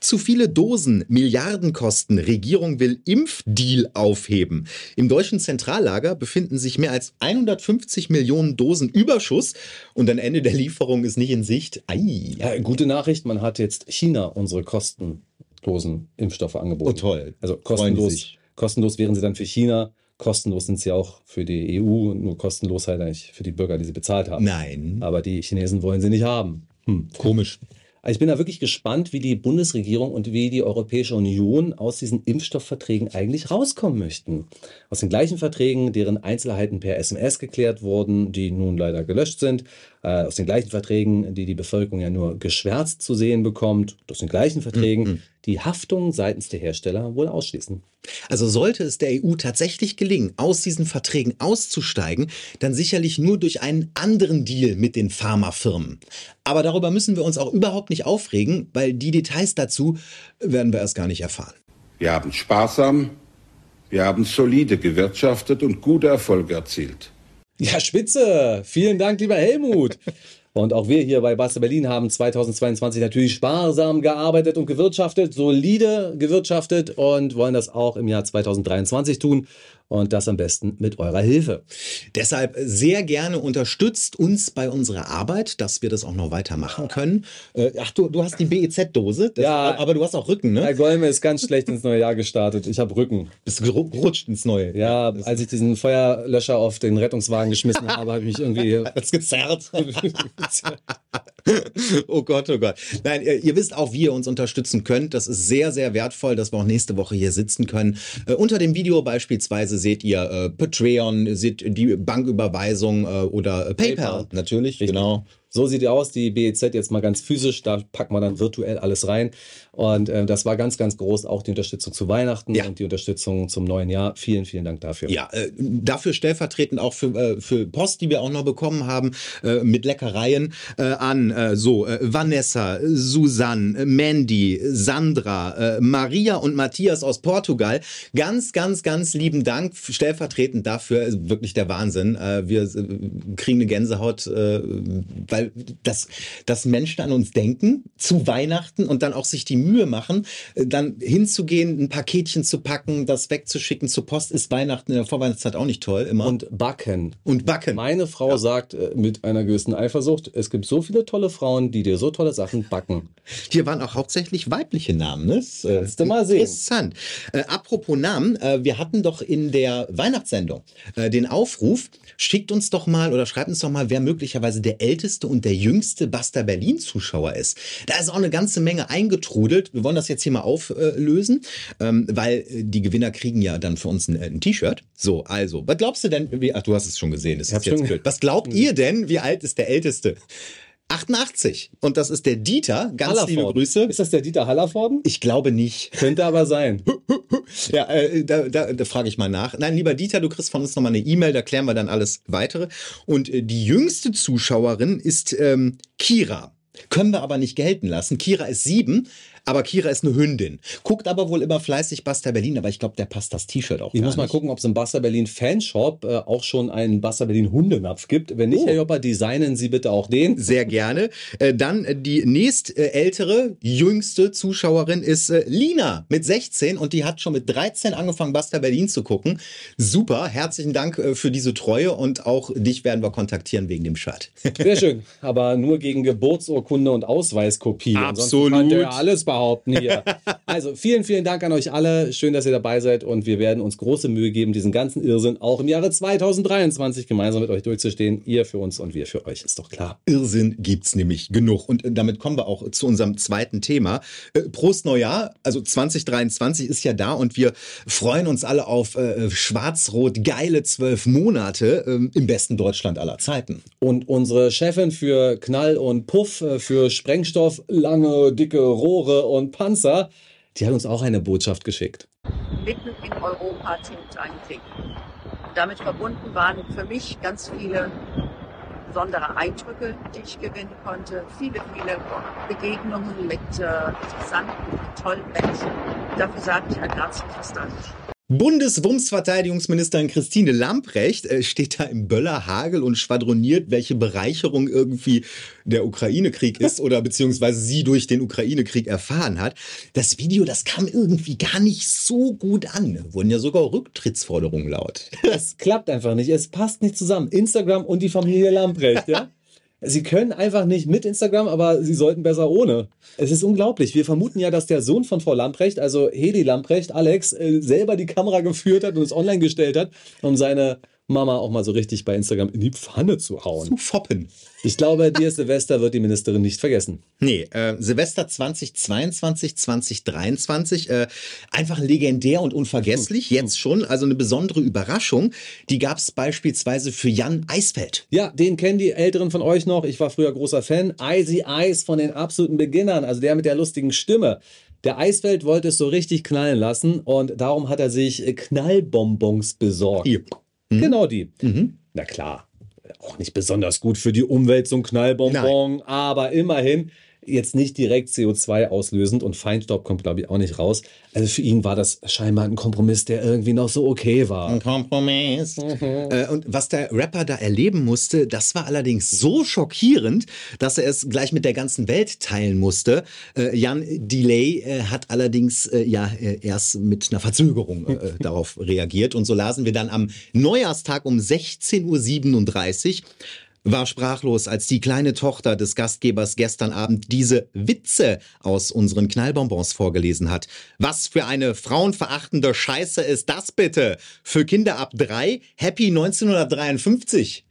Zu viele Dosen, Milliardenkosten, Regierung will Impfdeal aufheben. Im deutschen Zentrallager befinden sich mehr als 150 Millionen Dosen Überschuss und ein Ende der Lieferung ist nicht in Sicht. Ei. Ja, gute Nachricht, man hat jetzt China unsere kostenlosen Impfstoffe angeboten. Oh toll. Also kostenlos. Kostenlos wären sie dann für China, kostenlos sind sie auch für die EU, nur kostenlos halt eigentlich für die Bürger, die sie bezahlt haben. Nein. Aber die Chinesen wollen sie nicht haben. Hm. Komisch. Also ich bin da wirklich gespannt, wie die Bundesregierung und wie die Europäische Union aus diesen Impfstoffverträgen eigentlich rauskommen möchten. Aus den gleichen Verträgen, deren Einzelheiten per SMS geklärt wurden, die nun leider gelöscht sind. Äh, aus den gleichen Verträgen, die die Bevölkerung ja nur geschwärzt zu sehen bekommt. Aus den gleichen Verträgen, die Haftung seitens der Hersteller wohl ausschließen. Also sollte es der EU tatsächlich gelingen, aus diesen Verträgen auszusteigen, dann sicherlich nur durch einen anderen Deal mit den Pharmafirmen. Aber darüber müssen wir uns auch überhaupt nicht aufregen, weil die Details dazu werden wir erst gar nicht erfahren. Wir haben sparsam, wir haben solide gewirtschaftet und gute Erfolge erzielt. Ja, spitze. Vielen Dank, lieber Helmut. Und auch wir hier bei Basta Berlin haben 2022 natürlich sparsam gearbeitet und gewirtschaftet, solide gewirtschaftet und wollen das auch im Jahr 2023 tun. Und das am besten mit eurer Hilfe. Deshalb sehr gerne unterstützt uns bei unserer Arbeit, dass wir das auch noch weitermachen können. Äh, ach, du, du hast die BEZ-Dose, Ja. aber du hast auch Rücken, ne? Herr Golme ist ganz schlecht ins neue Jahr gestartet. Ich habe Rücken. Bist gerutscht ins neue? Ja, als ich diesen Feuerlöscher auf den Rettungswagen geschmissen habe, habe ich mich irgendwie Hat's gezerrt. oh Gott, oh Gott. Nein, ihr, ihr wisst auch, wie ihr uns unterstützen könnt. Das ist sehr, sehr wertvoll, dass wir auch nächste Woche hier sitzen können. Äh, unter dem Video beispielsweise seht ihr äh, Patreon, seht die Banküberweisung äh, oder äh, PayPal, PayPal. natürlich, Richtig. genau. So sieht die aus, die BEZ jetzt mal ganz physisch, da packen wir dann virtuell alles rein. Und äh, das war ganz, ganz groß, auch die Unterstützung zu Weihnachten Ja. und die Unterstützung zum neuen Jahr. Vielen, vielen Dank dafür. Ja, äh, dafür stellvertretend auch für, äh, für Post, die wir auch noch bekommen haben, äh, mit Leckereien äh, an äh, so Vanessa, Susanne, Mandy, Sandra, Maria und Matthias aus Portugal. Ganz, ganz, ganz lieben Dank stellvertretend dafür. Wirklich der Wahnsinn. Wir kriegen eine Gänsehaut, äh, weil das, dass Menschen an uns denken zu Weihnachten und dann auch sich die Mühe machen, äh, dann hinzugehen, ein Paketchen zu packen, das wegzuschicken zur Post, ist Weihnachten in der Vorweihnachtszeit auch nicht toll immer. Und backen. Und backen. Meine Frau sagt äh, mit einer gewissen Eifersucht, es gibt so viele tolle Frauen, die dir so tolle Sachen backen. Hier waren auch hauptsächlich weibliche Namen, ne? Das, äh, Kannst du mal sehen. Interessant. Äh, apropos Namen, äh, wir hatten doch in der Weihnachtssendung äh, den Aufruf, schickt uns doch mal oder schreibt uns doch mal, wer möglicherweise der älteste und der jüngste Basta Berlin Zuschauer ist. Da ist auch eine ganze Menge eingetrudelt. Wir wollen das jetzt hier mal auflösen, ähm, weil äh, die Gewinner kriegen ja dann für uns ein, äh, ein T-Shirt. So, also, was glaubst du denn, wie, ach, du hast es schon gesehen, das ist jetzt blöd. Was glaubt ihr denn, wie alt ist der älteste? 88. Und das ist der Dieter. Ganz liebe Hallervorden. Grüße. Ist das der Dieter Hallervorden? Ich glaube nicht. Könnte aber sein. Ja, äh, da, da, da frage ich mal nach. Nein, lieber Dieter, du kriegst von uns nochmal eine E-Mail, da klären wir dann alles weitere. Und äh, die jüngste Zuschauerin ist ähm, Kira. Können wir aber nicht gelten lassen. Kira ist sieben, aber Kira ist eine Hündin. Guckt aber wohl immer fleißig Basta Berlin, aber ich glaube, der passt das T-Shirt auch Ich muss mal nicht. gucken, ob es im Basta Berlin Fanshop äh, auch schon einen Basta Berlin Hundenapf gibt. Wenn nicht, Oh. Herr Jopper, designen Sie bitte auch den. Sehr gerne. Äh, dann äh, die nächst äh, ältere, jüngste Zuschauerin ist äh, Lina mit 16 und die hat schon mit 13 angefangen, Basta Berlin zu gucken. Super, herzlichen Dank äh, für diese Treue und auch dich werden wir kontaktieren wegen dem Shirt. Sehr schön. Aber nur gegen Geburtsurkunde und Ausweiskopie. Ansonsten Absolut. kann der ja alles behaupten hier. Also vielen, vielen Dank an euch alle. Schön, dass ihr dabei seid und wir werden uns große Mühe geben, diesen ganzen Irrsinn auch im Jahre 2023 gemeinsam mit euch durchzustehen. Ihr für uns und wir für euch, ist doch klar. Irrsinn gibt's nämlich genug. Und äh, damit kommen wir auch zu unserem zweiten Thema. Äh, Prost Neujahr, also 2023 ist ja da und wir freuen uns alle auf äh, schwarz-rot geile zwölf Monate ähm, im besten Deutschland aller Zeiten. Und unsere Chefin für Knall und Puff, für Sprengstoff, lange, dicke Rohre und Panzer, die hat uns auch eine Botschaft geschickt. Mitten in Europa tobt ein Krieg. Damit verbunden waren für mich ganz viele besondere Eindrücke, die ich gewinnen konnte. Viele, viele Begegnungen mit äh, interessanten, tollen Menschen. Dafür sage ich ein herzliches Dank. Bundeswumms-Verteidigungsministerin Christine Lamprecht äh, steht da im Böllerhagel und schwadroniert, welche Bereicherung irgendwie der Ukraine-Krieg ist oder beziehungsweise sie durch den Ukraine-Krieg erfahren hat. Das Video, das kam irgendwie gar nicht so gut an. Wurden ja sogar Rücktrittsforderungen laut. Es klappt einfach nicht. Es passt nicht zusammen. Instagram und die Familie Lamprecht, ja? Sie können einfach nicht mit Instagram, aber Sie sollten besser ohne. Es ist unglaublich. Wir vermuten ja, dass der Sohn von Frau Lamprecht, also Hedi Lamprecht, Alex, äh, selber die Kamera geführt hat und es online gestellt hat, um seine Mama auch mal so richtig bei Instagram in die Pfanne zu hauen. Zu foppen. Ich glaube, dir Silvester wird die Ministerin nicht vergessen. Nee, äh, Silvester 2022, 2023, äh, einfach legendär und unvergesslich, jetzt schon, also eine besondere Überraschung. Die gab es beispielsweise für Jan Eisfeld. Ja, den kennen die Älteren von euch noch. Ich war früher großer Fan. Icy Ice von den absoluten Beginnern, also der mit der lustigen Stimme. Der Eisfeld wollte es so richtig knallen lassen und darum hat er sich Knallbonbons besorgt. Hier. Genau die. Na klar, auch nicht besonders gut für die Umwelt, so ein Knallbonbon, aber immerhin jetzt nicht direkt CO2 auslösend und Feinstaub kommt, glaube ich, auch nicht raus. Also für ihn war das scheinbar ein Kompromiss, der irgendwie noch so okay war. Ein Kompromiss. Äh, und was der Rapper da erleben musste, das war allerdings so schockierend, dass er es gleich mit der ganzen Welt teilen musste. Äh, Jan Delay äh, hat allerdings äh, ja äh, erst mit einer Verzögerung äh, darauf reagiert. Und so lasen wir dann am Neujahrstag um 16.37 Uhr war sprachlos, als die kleine Tochter des Gastgebers gestern Abend diese Witze aus unseren Knallbonbons vorgelesen hat. Was für eine frauenverachtende Scheiße ist das bitte? Für Kinder ab drei? Happy 1953.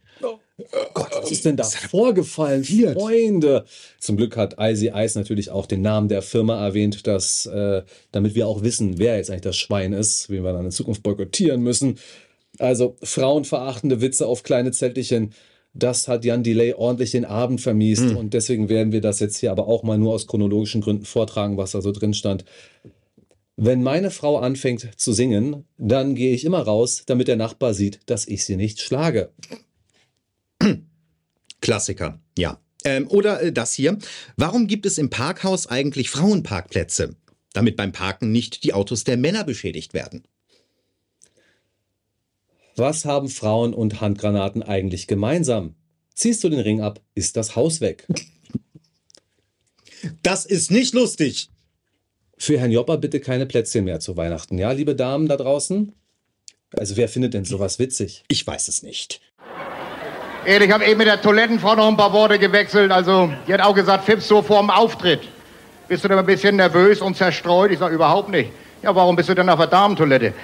Gott, was ist denn da vorgefallen? Freunde. Zum Glück hat Icy Ice natürlich auch den Namen der Firma erwähnt, dass, äh, damit wir auch wissen, wer jetzt eigentlich das Schwein ist, wen wir dann in Zukunft boykottieren müssen. Also frauenverachtende Witze auf kleine Zettelchen. Das hat Jan Delay ordentlich den Abend vermiest und deswegen werden wir das jetzt hier aber auch mal nur aus chronologischen Gründen vortragen, was da so drin stand. Wenn meine Frau anfängt zu singen, dann gehe ich immer raus, damit der Nachbar sieht, dass ich sie nicht schlage. Klassiker, ja. Ähm, oder äh, das hier. Warum gibt es im Parkhaus eigentlich Frauenparkplätze? Damit beim Parken nicht die Autos der Männer beschädigt werden. Was haben Frauen und Handgranaten eigentlich gemeinsam? Ziehst du den Ring ab, ist das Haus weg. Das ist nicht lustig. Für Herrn Jopper bitte keine Plätzchen mehr zu Weihnachten, ja, liebe Damen da draußen? Also wer findet denn sowas witzig? Ich weiß es nicht. Ich habe eben mit der Toilettenfrau noch ein paar Worte gewechselt. Also, die hat auch gesagt, Fips, so vorm Auftritt. Bist du denn ein bisschen nervös und zerstreut? Ich sage, überhaupt nicht. Ja, warum bist du denn auf der Damentoilette?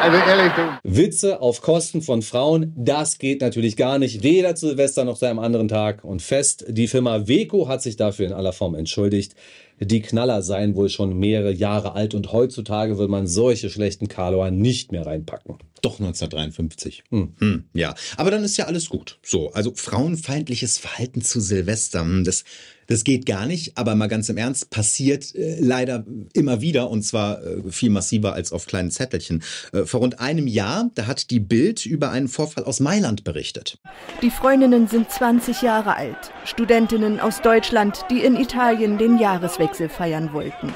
Also ehrlich, du. Witze auf Kosten von Frauen, das geht natürlich gar nicht. Weder zu Silvester noch zu einem anderen Tag. Und fest, die Firma Weco hat sich dafür in aller Form entschuldigt. Die Knaller seien wohl schon mehrere Jahre alt und heutzutage will man solche schlechten Kaloa nicht mehr reinpacken. Doch 1953. Hm, ja, aber dann ist ja alles gut. So, also frauenfeindliches Verhalten zu Silvester, hm, das, das geht gar nicht. Aber mal ganz im Ernst, passiert äh, leider immer wieder und zwar äh, viel massiver als auf kleinen Zettelchen. Äh, vor rund einem Jahr, da hat die Bild über einen Vorfall aus Mailand berichtet. Die Freundinnen sind 20 Jahre alt, Studentinnen aus Deutschland, die in Italien den Jahreswechsel feiern wollten.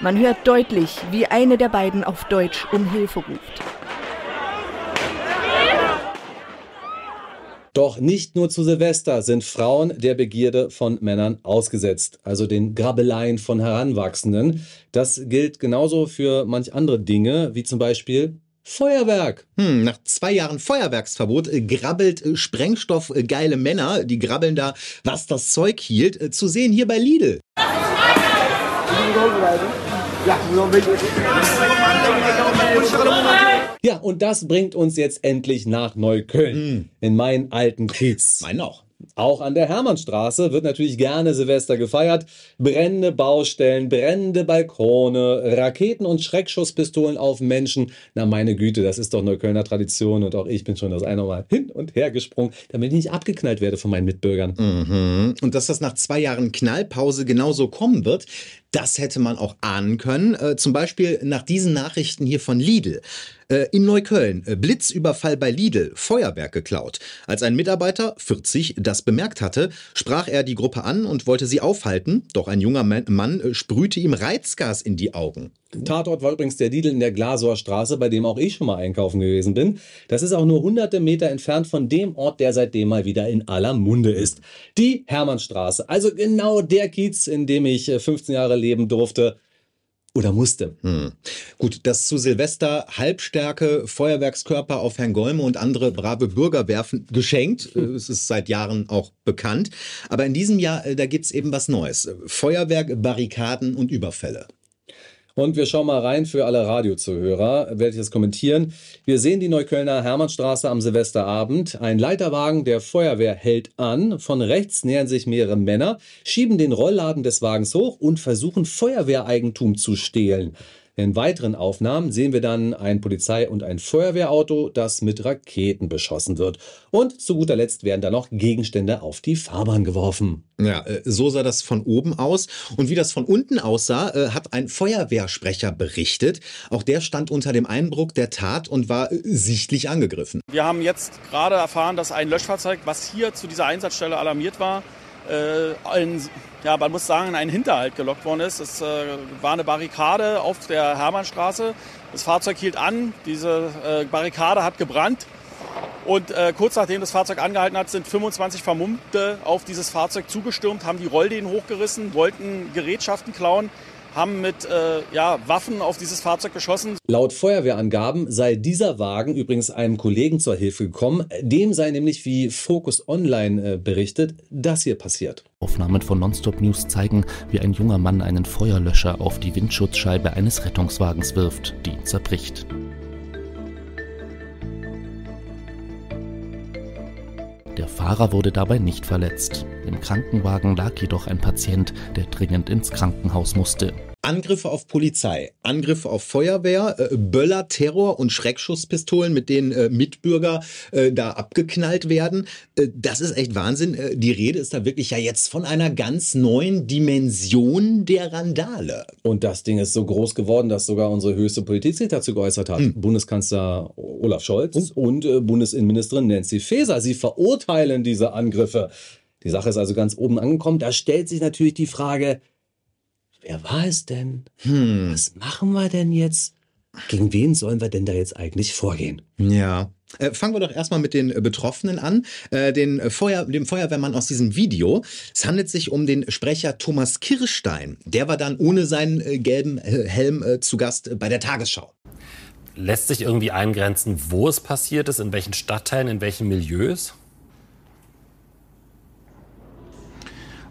Man hört deutlich, wie eine der beiden auf Deutsch um Hilfe ruft. Doch nicht nur zu Silvester sind Frauen der Begierde von Männern ausgesetzt, also den Grabbeleien von Heranwachsenden. Das gilt genauso für manch andere Dinge, wie zum Beispiel Feuerwerk. Hm, nach zwei Jahren Feuerwerksverbot grabbelt Sprengstoff geile Männer, die grabbeln da, was das Zeug hielt, zu sehen hier bei Lidl. Ja, und das bringt uns jetzt endlich nach Neukölln, in meinen alten Kiez. Mein auch. Auch an der Hermannstraße wird natürlich gerne Silvester gefeiert. Brennende Baustellen, brennende Balkone, Raketen und Schreckschusspistolen auf Menschen. Na meine Güte, das ist doch Neuköllner Tradition und auch ich bin schon das eine Mal hin und her gesprungen, damit ich nicht abgeknallt werde von meinen Mitbürgern. Mhm. Und dass das nach zwei Jahren Knallpause genauso kommen wird, das hätte man auch ahnen können. Äh, zum Beispiel nach diesen Nachrichten hier von Lidl. Äh, in Neukölln, äh, Blitzüberfall bei Lidl, Feuerwerk geklaut. Als ein Mitarbeiter, 40, das bemerkt hatte, sprach er die Gruppe an und wollte sie aufhalten. Doch ein junger Man Mann äh, sprühte ihm Reizgas in die Augen. Tatort war übrigens der Lidl in der Glasower Straße, bei dem auch ich schon mal einkaufen gewesen bin. Das ist auch nur hunderte Meter entfernt von dem Ort, der seitdem mal wieder in aller Munde ist. Die Hermannstraße. Also genau der Kiez, in dem ich äh, 15 Jahre leben durfte. Oder musste. Hm. Gut, dass zu Silvester Halbstärke Feuerwerkskörper auf Herrn Golme und andere brave Bürger werfen, geschenkt. Äh, Es ist seit Jahren auch bekannt. Aber in diesem Jahr, äh, da gibt's eben was Neues. Äh, Feuerwerk, Barrikaden und Überfälle. Und wir schauen mal rein für alle Radiozuhörer, werde ich das kommentieren. Wir sehen die Neuköllner Hermannstraße am Silvesterabend. Ein Leiterwagen der Feuerwehr hält an. Von rechts nähern sich mehrere Männer, schieben den Rollladen des Wagens hoch und versuchen Feuerwehreigentum zu stehlen. In weiteren Aufnahmen sehen wir dann ein Polizei- und ein Feuerwehrauto, das mit Raketen beschossen wird. Und zu guter Letzt werden dann noch Gegenstände auf die Fahrbahn geworfen. Ja, äh, so sah das von oben aus. Und wie das von unten aussah, äh, hat ein Feuerwehrsprecher berichtet. Auch der stand unter dem Eindruck der Tat und war äh, sichtlich angegriffen. Wir haben jetzt gerade erfahren, dass ein Löschfahrzeug, was hier zu dieser Einsatzstelle alarmiert war, äh, ein, ja, man muss sagen, in einen Hinterhalt gelockt worden ist. Es äh, war eine Barrikade auf der Hermannstraße. Das Fahrzeug hielt an, diese äh, Barrikade hat gebrannt. Und äh, kurz nachdem das Fahrzeug angehalten hat, sind 25 Vermummte auf dieses Fahrzeug zugestürmt, haben die Rollläden hochgerissen, wollten Gerätschaften klauen, haben mit äh, ja, Waffen auf dieses Fahrzeug geschossen. Laut Feuerwehrangaben sei dieser Wagen übrigens einem Kollegen zur Hilfe gekommen. Dem sei nämlich, wie Focus Online äh, berichtet, das hier passiert. Aufnahmen von Nonstop News zeigen, wie ein junger Mann einen Feuerlöscher auf die Windschutzscheibe eines Rettungswagens wirft, die zerbricht. Der Fahrer wurde dabei nicht verletzt. Im Krankenwagen lag jedoch ein Patient, der dringend ins Krankenhaus musste. Angriffe auf Polizei, Angriffe auf Feuerwehr, äh, Böller, Terror und Schreckschusspistolen, mit denen äh, Mitbürger äh, da abgeknallt werden. Äh, das ist echt Wahnsinn. Äh, die Rede ist da wirklich ja jetzt von einer ganz neuen Dimension der Randale. Und das Ding ist so groß geworden, dass sogar unsere höchste Politik sich dazu geäußert hat. Bundeskanzler Olaf Scholz und äh, Bundesinnenministerin Nancy Faeser. Sie verurteilen diese Angriffe. Die Sache ist also ganz oben angekommen. Da stellt sich natürlich die Frage, wer war es denn? Hm. Was machen wir denn jetzt? Gegen wen sollen wir denn da jetzt eigentlich vorgehen? Ja. Äh, fangen wir doch erstmal mit den äh, Betroffenen an, äh, den Feuer, dem Feuerwehrmann aus diesem Video. Es handelt sich um den Sprecher Thomas Kirstein. Der war dann ohne seinen äh, gelben äh, Helm äh, zu Gast äh, bei der Tagesschau. Lässt sich irgendwie eingrenzen, wo es passiert ist, in welchen Stadtteilen, in welchen Milieus?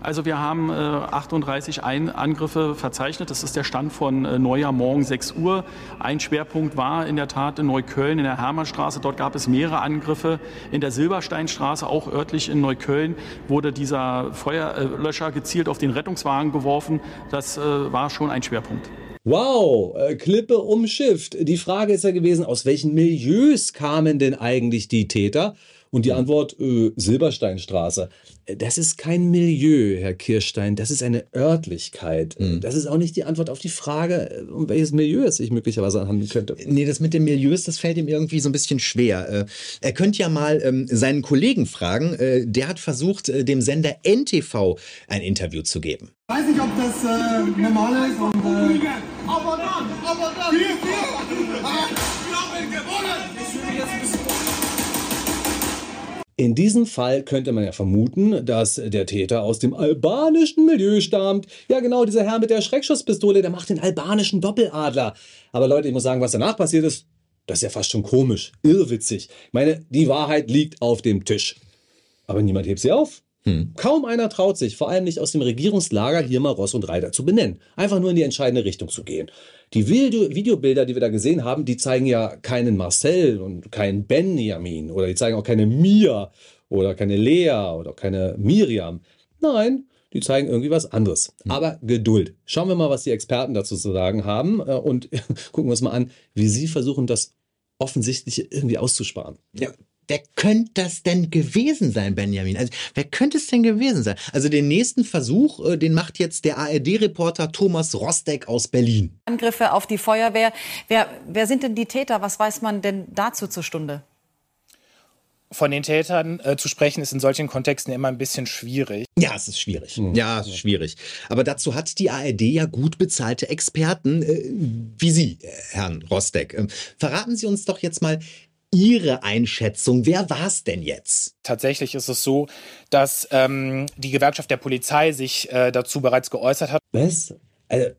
Also wir haben äh, 38 Ein Angriffe verzeichnet. Das ist der Stand von äh, Neujahr morgen 6 Uhr. Ein Schwerpunkt war in der Tat in Neukölln, in der Hermannstraße. Dort gab es mehrere Angriffe. In der Silbersteinstraße, auch örtlich in Neukölln, wurde dieser Feuerlöscher gezielt auf den Rettungswagen geworfen. Das äh, war schon ein Schwerpunkt. Wow, äh, Klippe umschifft. Die Frage ist ja gewesen, aus welchen Milieus kamen denn eigentlich die Täter? Und die Antwort, äh, Silbersteinstraße. Äh, Das ist kein Milieu, Herr Kirstein, das ist eine Örtlichkeit. Äh, Das ist auch nicht die Antwort auf die Frage, äh, um welches Milieu es sich möglicherweise handeln könnte. Nee, das mit den Milieus, das fällt ihm irgendwie so ein bisschen schwer. Er könnte ja mal ähm, seinen Kollegen fragen. Äh, Der hat versucht, äh, dem Sender NTV ein Interview zu geben. Ich weiß nicht, ob das äh, normal ist und. Äh, aber dann, aber dann! Wir, wir! Wir haben gewonnen! In diesem Fall könnte man ja vermuten, dass der Täter aus dem albanischen Milieu stammt. Ja, genau, dieser Herr mit der Schreckschusspistole, der macht den albanischen Doppeladler. Aber Leute, ich muss sagen, was danach passiert ist, das ist ja fast schon komisch, irrwitzig. Ich meine, die Wahrheit liegt auf dem Tisch. Aber niemand hebt sie auf. Hm. Kaum einer traut sich, vor allem nicht aus dem Regierungslager, hier mal Ross und Reiter zu benennen. Einfach nur in die entscheidende Richtung zu gehen. Die Video Videobilder, die wir da gesehen haben, die zeigen ja keinen Marcel und keinen Benjamin oder die zeigen auch keine Mia oder keine Lea oder keine Miriam. Nein, die zeigen irgendwie was anderes. Hm. Aber Geduld. Schauen wir mal, was die Experten dazu zu sagen haben äh, und gucken wir uns mal an, wie sie versuchen, das Offensichtliche irgendwie auszusparen. Ja, Wer könnte das denn gewesen sein, Benjamin? Also, wer könnte es denn gewesen sein? Also, den nächsten Versuch, äh, den macht jetzt der ARD-Reporter Thomas Rostek aus Berlin. Angriffe auf die Feuerwehr. Wer, wer sind denn die Täter? Was weiß man denn dazu zur Stunde? Von den Tätern äh, zu sprechen, ist in solchen Kontexten immer ein bisschen schwierig. Ja, es ist schwierig. Mhm. Ja, es ist schwierig. Aber dazu hat die ARD ja gut bezahlte Experten, äh, wie Sie, äh, Herrn Rostek. Ähm, verraten Sie uns doch jetzt mal, Ihre Einschätzung? Wer war es denn jetzt? Tatsächlich ist es so, dass ähm, die Gewerkschaft der Polizei sich äh, dazu bereits geäußert hat. Was? Also,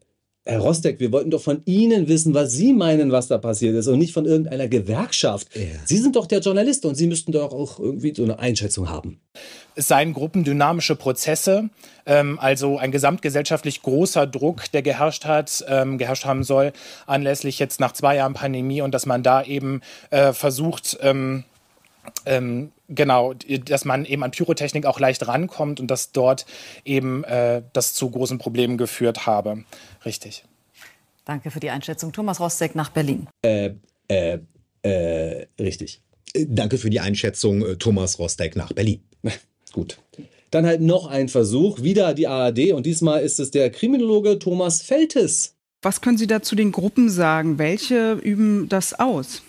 Herr Rostek, wir wollten doch von Ihnen wissen, was Sie meinen, was da passiert ist und nicht von irgendeiner Gewerkschaft. Ja. Sie sind doch der Journalist und Sie müssten doch auch irgendwie so eine Einschätzung haben. Es seien gruppendynamische Prozesse, ähm, also ein gesamtgesellschaftlich großer Druck, der geherrscht hat, ähm, geherrscht haben soll, anlässlich jetzt nach zwei Jahren Pandemie und dass man da eben äh, versucht, ähm, ähm, genau, dass man eben an Pyrotechnik auch leicht rankommt und dass dort eben äh, das zu großen Problemen geführt habe. Richtig. Danke für die Einschätzung. Thomas Rostek nach Berlin. Äh, äh, äh, richtig. Äh, danke für die Einschätzung, äh, Thomas Rostek nach Berlin. Gut. Dann halt noch ein Versuch, wieder die ARD und diesmal ist es der Kriminologe Thomas Feltes. Was können Sie da zu den Gruppen sagen? Welche üben das aus?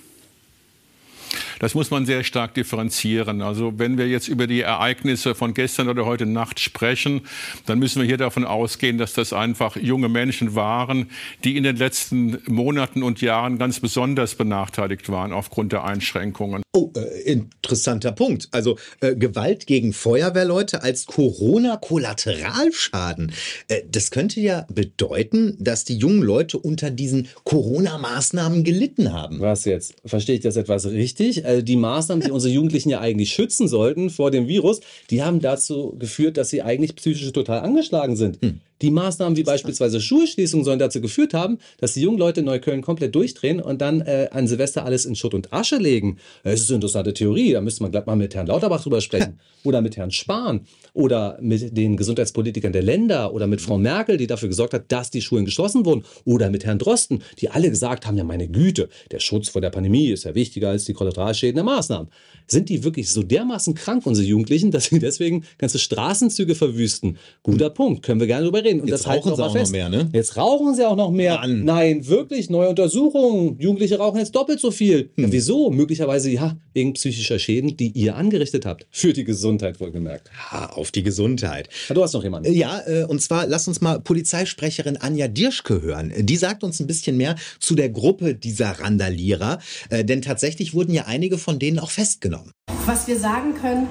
Das muss man sehr stark differenzieren. Also wenn wir jetzt über die Ereignisse von gestern oder heute Nacht sprechen, dann müssen wir hier davon ausgehen, dass das einfach junge Menschen waren, die in den letzten Monaten und Jahren ganz besonders benachteiligt waren aufgrund der Einschränkungen. Oh, äh, interessanter Punkt. Also äh, Gewalt gegen Feuerwehrleute als Corona-Kollateralschaden. Äh, das könnte ja bedeuten, dass die jungen Leute unter diesen Corona-Maßnahmen gelitten haben. Was jetzt? Verstehe ich das etwas richtig? Also die Maßnahmen, die unsere Jugendlichen ja eigentlich schützen sollten vor dem Virus, die haben dazu geführt, dass sie eigentlich psychisch total angeschlagen sind. Hm. Die Maßnahmen wie beispielsweise Schulschließungen sollen dazu geführt haben, dass die jungen Leute in Neukölln komplett durchdrehen und dann äh, an Silvester alles in Schutt und Asche legen. Das ist eine interessante Theorie. Da müsste man gleich mal mit Herrn Lauterbach drüber sprechen. oder mit Herrn Spahn. Oder mit den Gesundheitspolitikern der Länder. Oder mit Frau Merkel, die dafür gesorgt hat, dass die Schulen geschlossen wurden. Oder mit Herrn Drosten, die alle gesagt haben, ja meine Güte, der Schutz vor der Pandemie ist ja wichtiger als die Kollateralschäden der Maßnahmen. Sind die wirklich so dermaßen krank, unsere Jugendlichen, dass sie deswegen ganze Straßenzüge verwüsten? Guter Punkt. Können wir gerne drüber reden reden. Und Jetzt das rauchen sie auch fest. noch mehr, ne? Jetzt rauchen sie auch noch mehr. Mann. Nein, wirklich, neue Untersuchungen. Jugendliche rauchen jetzt doppelt so viel. Hm. Ja, wieso? Möglicherweise, ja, wegen psychischer Schäden, die ihr angerichtet habt. Für die Gesundheit wohlgemerkt. Ja, auf die Gesundheit. Ja, du hast noch jemanden. Ja, äh, und zwar lass uns mal Polizeisprecherin Anja Dirschke hören. Die sagt uns ein bisschen mehr zu der Gruppe dieser Randalierer. Äh, denn tatsächlich wurden ja einige von denen auch festgenommen. Was wir sagen können,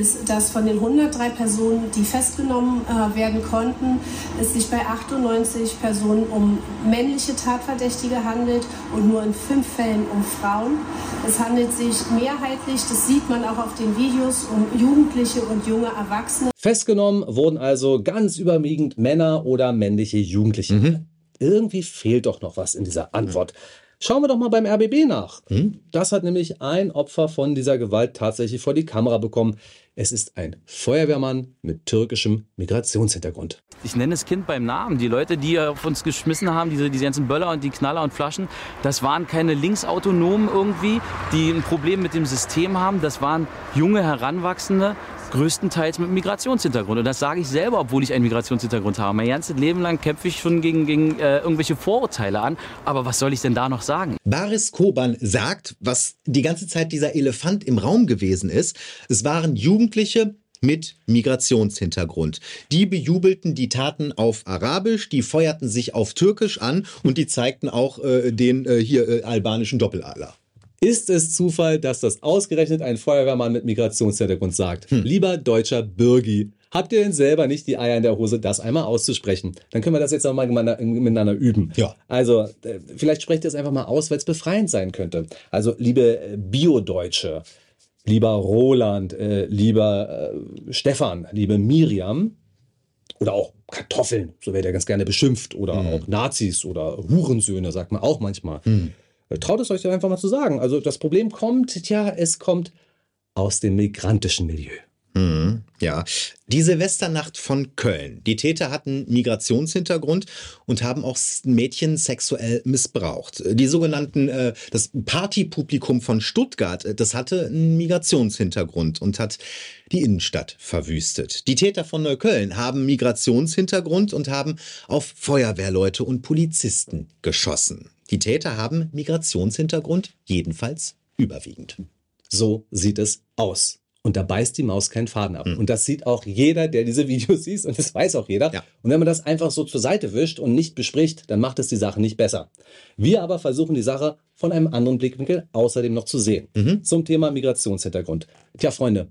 ist, dass von den 103 Personen, die festgenommen äh, werden konnten, es sich bei 98 Personen um männliche Tatverdächtige handelt und nur in fünf Fällen um Frauen. Es handelt sich mehrheitlich, das sieht man auch auf den Videos, um Jugendliche und junge Erwachsene. Festgenommen wurden also ganz überwiegend Männer oder männliche Jugendliche. Mhm. Irgendwie fehlt doch noch was in dieser Antwort. Schauen wir doch mal beim RBB nach. Hm? Das hat nämlich ein Opfer von dieser Gewalt tatsächlich vor die Kamera bekommen. Es ist ein Feuerwehrmann mit türkischem Migrationshintergrund. Ich nenne das Kind beim Namen. Die Leute, die auf uns geschmissen haben, diese, diese ganzen Böller und die Knaller und Flaschen, das waren keine Linksautonomen irgendwie, die ein Problem mit dem System haben. Das waren junge Heranwachsende, größtenteils mit Migrationshintergrund. Und das sage ich selber, obwohl ich einen Migrationshintergrund habe. Mein ganzes Leben lang kämpfe ich schon gegen, gegen äh, irgendwelche Vorurteile an. Aber was soll ich denn da noch sagen? Baris Koban sagt, was die ganze Zeit dieser Elefant im Raum gewesen ist. Es waren Jugendliche, mit Migrationshintergrund. Die bejubelten die Taten auf Arabisch, die feuerten sich auf Türkisch an und die zeigten auch äh, den äh, hier äh, albanischen Doppeladler. Ist es Zufall, dass das ausgerechnet ein Feuerwehrmann mit Migrationshintergrund sagt? Hm. Lieber deutscher Bürgi, habt ihr denn selber nicht die Eier in der Hose, das einmal auszusprechen? Dann können wir das jetzt nochmal miteinander üben. Ja. Also, äh, vielleicht sprecht ihr es einfach mal aus, weil es befreiend sein könnte. Also, liebe äh, Bio-Deutsche, lieber Roland, äh, lieber äh, Stefan, liebe Miriam, oder auch Kartoffeln, so wird er ganz gerne beschimpft, oder auch Nazis oder Hurensöhne, sagt man auch manchmal. Äh, Traut es euch einfach mal zu sagen. Also das Problem kommt, ja, es kommt aus dem migrantischen Milieu. Mhm, ja, die Silvesternacht von Köln. Die Täter hatten Migrationshintergrund und haben auch Mädchen sexuell missbraucht. Die sogenannten, äh, das Partypublikum von Stuttgart, äh, das hatte einen Migrationshintergrund und hat die Innenstadt verwüstet. Die Täter von Neukölln haben Migrationshintergrund und haben auf Feuerwehrleute und Polizisten geschossen. Die Täter haben Migrationshintergrund, jedenfalls überwiegend. So sieht es aus. Und da beißt die Maus keinen Faden ab. Und das sieht auch jeder, der diese Videos sieht. Und das weiß auch jeder. Und wenn man das einfach so zur Seite wischt und nicht bespricht, dann macht es die Sache nicht besser. Wir aber versuchen die Sache von einem anderen Blickwinkel außerdem noch zu sehen. Zum Thema Migrationshintergrund. Tja, Freunde,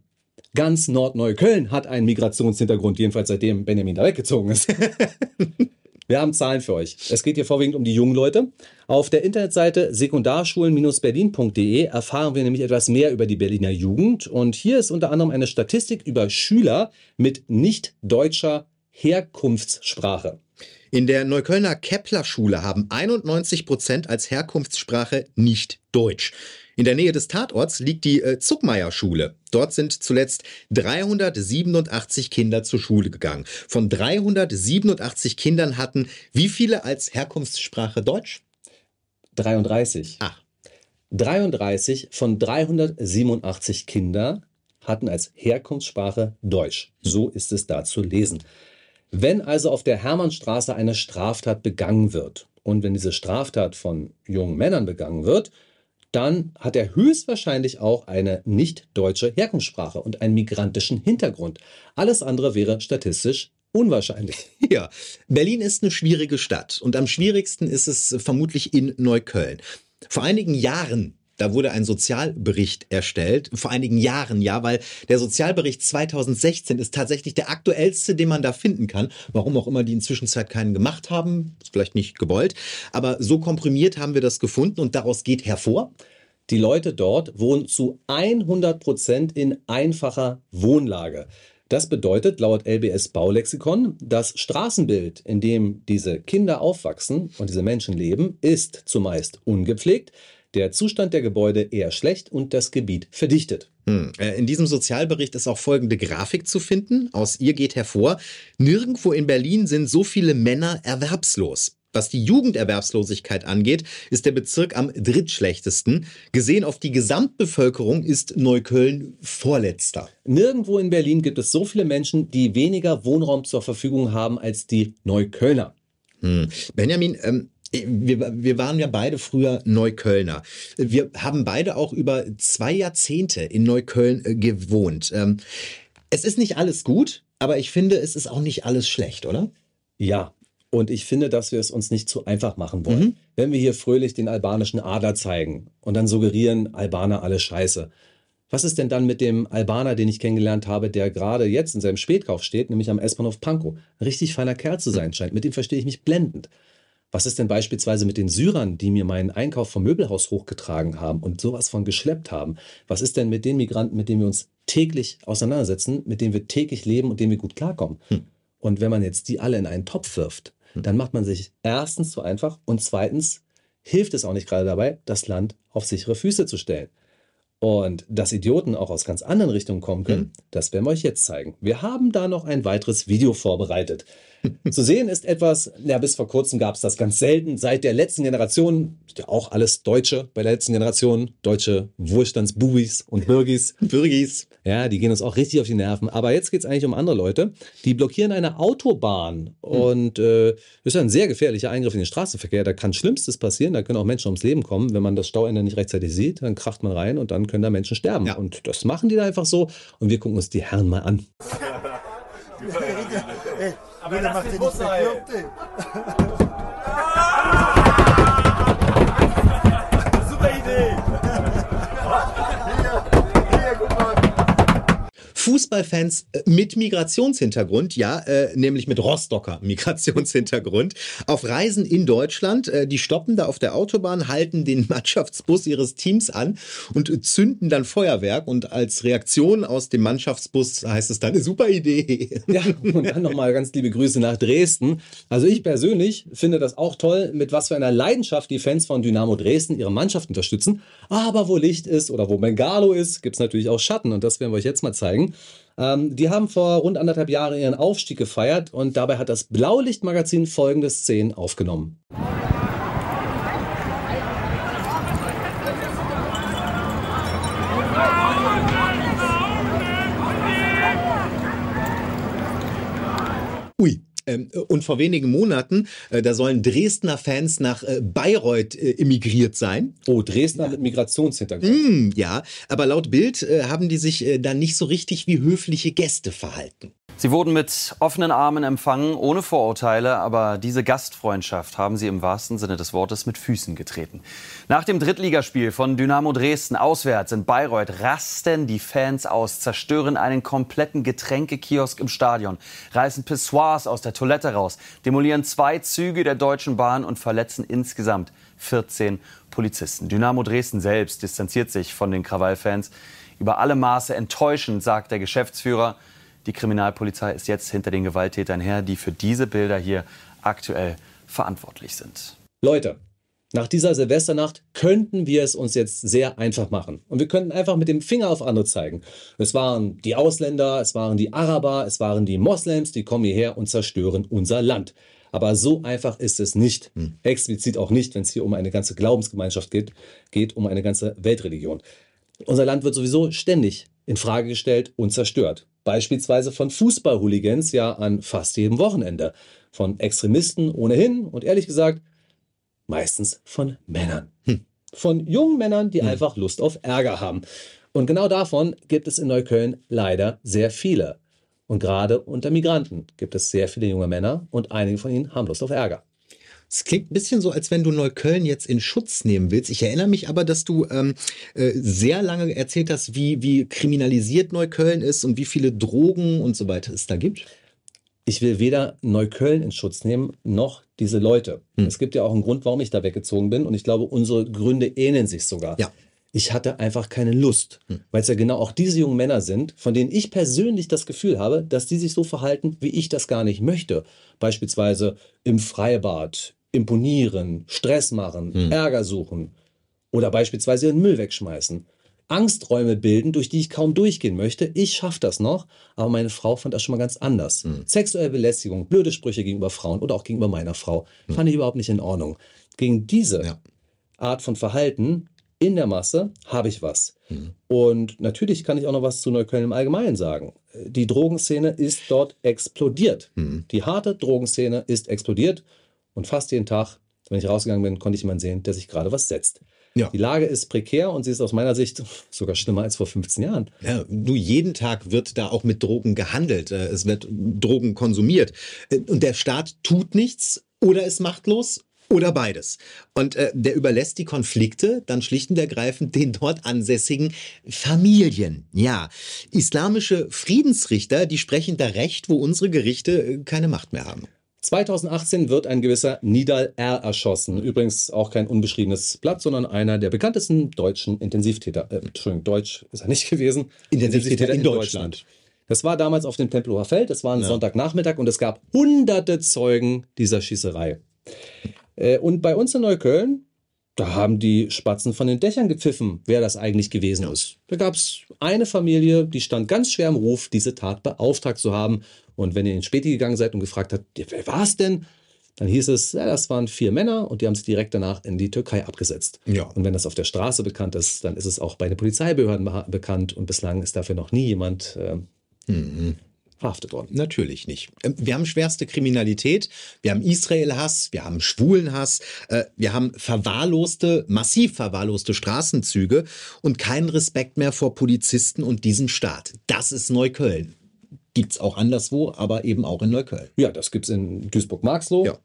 ganz Nordneukölln hat einen Migrationshintergrund, jedenfalls seitdem Benjamin da weggezogen ist. Wir haben Zahlen für euch. Es geht hier vorwiegend um die jungen Leute. Auf der Internetseite sekundarschulen-berlin.de erfahren wir nämlich etwas mehr über die Berliner Jugend. Und hier ist unter anderem eine Statistik über Schüler mit nicht deutscher Herkunftssprache. In der Neuköllner Kepler-Schule haben 91 Prozent als Herkunftssprache nicht Deutsch. In der Nähe des Tatorts liegt die äh, Zuckmeier-Schule. Dort sind zuletzt 387 Kinder zur Schule gegangen. Von 387 Kindern hatten wie viele als Herkunftssprache Deutsch? 33. Ach. 33 von 387 Kinder hatten als Herkunftssprache Deutsch. So ist es da zu lesen. Wenn also auf der Hermannstraße eine Straftat begangen wird und wenn diese Straftat von jungen Männern begangen wird, dann hat er höchstwahrscheinlich auch eine nicht deutsche Herkunftssprache und einen migrantischen Hintergrund. Alles andere wäre statistisch unwahrscheinlich. Ja, Berlin ist eine schwierige Stadt und am schwierigsten ist es vermutlich in Neukölln. Vor einigen Jahren, da wurde ein Sozialbericht erstellt, vor einigen Jahren, ja, weil der Sozialbericht 2016 ist tatsächlich der aktuellste, den man da finden kann. Warum auch immer die inzwischen keinen gemacht haben, ist vielleicht nicht gewollt, aber so komprimiert haben wir das gefunden und daraus geht hervor, Die Leute dort wohnen zu 100 Prozent in einfacher Wohnlage. Das bedeutet laut LBS Baulexikon, das Straßenbild, in dem diese Kinder aufwachsen und diese Menschen leben, ist zumeist ungepflegt, der Zustand der Gebäude eher schlecht und das Gebiet verdichtet. Hm. Äh, In diesem Sozialbericht ist auch folgende Grafik zu finden. Aus ihr geht hervor, nirgendwo in Berlin sind so viele Männer erwerbslos. Was die Jugenderwerbslosigkeit angeht, ist der Bezirk am drittschlechtesten. Gesehen auf die Gesamtbevölkerung ist Neukölln vorletzter. Nirgendwo in Berlin gibt es so viele Menschen, die weniger Wohnraum zur Verfügung haben als die Neuköllner. Hm. Benjamin, ähm, wir, wir waren ja beide früher Neuköllner. Wir haben beide auch über zwei Jahrzehnte in Neukölln äh, gewohnt. Ähm, es ist nicht alles gut, aber ich finde, es ist auch nicht alles schlecht, oder? Ja, und ich finde, dass wir es uns nicht zu einfach machen wollen. Wenn wir hier fröhlich den albanischen Adler zeigen und dann suggerieren, Albaner alle scheiße. Was ist denn dann mit dem Albaner, den ich kennengelernt habe, der gerade jetzt in seinem Spätkauf steht, nämlich am S-Bahnhof Pankow? Ein richtig feiner Kerl zu sein scheint. Mit dem verstehe ich mich blendend. Was ist denn beispielsweise mit den Syrern, die mir meinen Einkauf vom Möbelhaus hochgetragen haben und sowas von geschleppt haben? Was ist denn mit den Migranten, mit denen wir uns täglich auseinandersetzen, mit denen wir täglich leben und denen wir gut klarkommen? Und wenn man jetzt die alle in einen Topf wirft, dann macht man sich erstens zu einfach und zweitens hilft es auch nicht gerade dabei, das Land auf sichere Füße zu stellen. Und dass Idioten auch aus ganz anderen Richtungen kommen können, das werden wir euch jetzt zeigen. Wir haben da noch ein weiteres Video vorbereitet. Zu sehen ist etwas, ja, bis vor kurzem gab es das ganz selten. Seit der letzten Generation, ja auch alles Deutsche bei der letzten Generation, deutsche Wohlstandsbubis und Birgis. Birgis. Ja, die gehen uns auch richtig auf die Nerven. Aber jetzt geht es eigentlich um andere Leute. Die blockieren eine Autobahn und äh, das ist ein sehr gefährlicher Eingriff in den Straßenverkehr. Da kann Schlimmstes passieren, da können auch Menschen ums Leben kommen. Wenn man das Stauende nicht rechtzeitig sieht, dann kracht man rein und dann können da Menschen sterben. Und das machen die da einfach so. Und wir gucken uns die Herren mal an. Aber das macht nicht Fußballfans äh, mit Migrationshintergrund, ja, äh, nämlich mit Rostocker Migrationshintergrund, auf Reisen in Deutschland. Äh, die stoppen da auf der Autobahn, halten den Mannschaftsbus ihres Teams an und zünden dann Feuerwerk. Und als Reaktion aus dem Mannschaftsbus heißt es dann, super Idee. Ja, und dann nochmal ganz liebe Grüße nach Dresden. Also ich persönlich finde das auch toll, mit was für einer Leidenschaft die Fans von Dynamo Dresden ihre Mannschaft unterstützen. Aber wo Licht ist oder wo Bengalo ist, gibt es natürlich auch Schatten. Und das werden wir euch jetzt mal zeigen. Ähm, die haben vor rund anderthalb Jahren ihren Aufstieg gefeiert und dabei hat das Blaulichtmagazin folgende Szenen aufgenommen. Ui. Ähm, und vor wenigen Monaten, äh, da sollen Dresdner Fans nach äh, Bayreuth äh, emigriert sein. Oh, Dresdner mit Migrationshintergrund. Mm, ja, aber laut Bild haben die sich dann nicht so richtig wie höfliche Gäste verhalten. Sie wurden mit offenen Armen empfangen, ohne Vorurteile, aber diese Gastfreundschaft haben sie im wahrsten Sinne des Wortes mit Füßen getreten. Nach dem Drittligaspiel von Dynamo Dresden auswärts in Bayreuth rasten die Fans aus, zerstören einen kompletten Getränkekiosk im Stadion, reißen Pissoirs aus der Toilette raus, demolieren zwei Züge der Deutschen Bahn und verletzen insgesamt 14 Polizisten. Dynamo Dresden selbst distanziert sich von den Krawallfans. Über alle Maße enttäuschend, sagt der Geschäftsführer. Die Kriminalpolizei ist jetzt hinter den Gewalttätern her, die für diese Bilder hier aktuell verantwortlich sind. Leute, nach dieser Silvesternacht könnten wir es uns jetzt sehr einfach machen. Und wir könnten einfach mit dem Finger auf andere zeigen. Es waren die Ausländer, es waren die Araber, es waren die Moslems, die kommen hierher und zerstören unser Land. Aber so einfach ist es nicht. Hm. Explizit auch nicht, wenn es hier um eine ganze Glaubensgemeinschaft geht, geht um eine ganze Weltreligion. Unser Land wird sowieso ständig in Frage gestellt und zerstört. Beispielsweise von Fußballhooligans ja an fast jedem Wochenende. Von Extremisten ohnehin und ehrlich gesagt meistens von Männern. Hm. Von jungen Männern, die hm. einfach Lust auf Ärger haben. Und genau davon gibt es in Neukölln leider sehr viele. Und gerade unter Migranten gibt es sehr viele junge Männer und einige von ihnen haben Lust auf Ärger. Es klingt ein bisschen so, als wenn du Neukölln jetzt in Schutz nehmen willst. Ich erinnere mich aber, dass du ähm, äh, sehr lange erzählt hast, wie, wie kriminalisiert Neukölln ist und wie viele Drogen und so weiter es da gibt. Ich will weder Neukölln in Schutz nehmen, noch diese Leute. Hm. Es gibt ja auch einen Grund, warum ich da weggezogen bin. Und ich glaube, unsere Gründe ähneln sich sogar. Ja. Ich hatte einfach keine Lust, hm. weil es ja genau auch diese jungen Männer sind, von denen ich persönlich das Gefühl habe, dass die sich so verhalten, wie ich das gar nicht möchte. Beispielsweise im Freibad, imponieren, Stress machen, hm. Ärger suchen oder beispielsweise ihren Müll wegschmeißen. Angsträume bilden, durch die ich kaum durchgehen möchte. Ich schaffe das noch, aber meine Frau fand das schon mal ganz anders. Hm. Sexuelle Belästigung, blöde Sprüche gegenüber Frauen oder auch gegenüber meiner Frau hm. fand ich überhaupt nicht in Ordnung. Gegen diese ja. Art von Verhalten in der Masse habe ich was. Hm. Und natürlich kann ich auch noch was zu Neukölln im Allgemeinen sagen. Die Drogenszene ist dort explodiert. Hm. Die harte Drogenszene ist explodiert. Und fast jeden Tag, wenn ich rausgegangen bin, konnte ich jemanden sehen, der sich gerade was setzt. Ja. Die Lage ist prekär und sie ist aus meiner Sicht sogar schlimmer als vor 15 Jahren. Ja, nur jeden Tag wird da auch mit Drogen gehandelt. Äh, es wird Drogen konsumiert. Äh, und der Staat tut nichts oder ist machtlos oder beides. Und äh, der überlässt die Konflikte dann schlicht und ergreifend den dort ansässigen Familien. Ja, islamische Friedensrichter, die sprechen da recht, wo unsere Gerichte äh, keine Macht mehr haben. 2018 wird ein gewisser Nidal R. erschossen. Übrigens auch kein unbeschriebenes Blatt, sondern einer der bekanntesten deutschen Intensivtäter. Äh, Entschuldigung, Deutsch ist er nicht gewesen. Intensivtäter in, in Deutschland. Deutschland. Das war damals auf dem Tempelhofer Feld. Das war ein ja. Sonntagnachmittag und es gab hunderte Zeugen dieser Schießerei. Äh, und bei uns in Neukölln, da haben die Spatzen von den Dächern gepfiffen, wer das eigentlich gewesen ist. Da gab es eine Familie, die stand ganz schwer im Ruf, diese Tat beauftragt zu haben. Und wenn ihr in den Späti gegangen seid und gefragt habt, wer war es denn? Dann hieß es, ja, das waren vier Männer und die haben sich direkt danach in die Türkei abgesetzt. Ja. Und wenn das auf der Straße bekannt ist, dann ist es auch bei den Polizeibehörden bekannt und bislang ist dafür noch nie jemand äh, mhm verhaftet worden. Natürlich nicht. Ähm, wir haben schwerste Kriminalität, wir haben Israel-Hass, wir haben Schwulenhass, äh, wir haben verwahrloste, massiv verwahrloste Straßenzüge und keinen Respekt mehr vor Polizisten und diesem Staat. Das ist Neukölln. Gibt es auch anderswo, aber eben auch in Neukölln. Ja, das gibt es in Duisburg-Marxloh. Ja.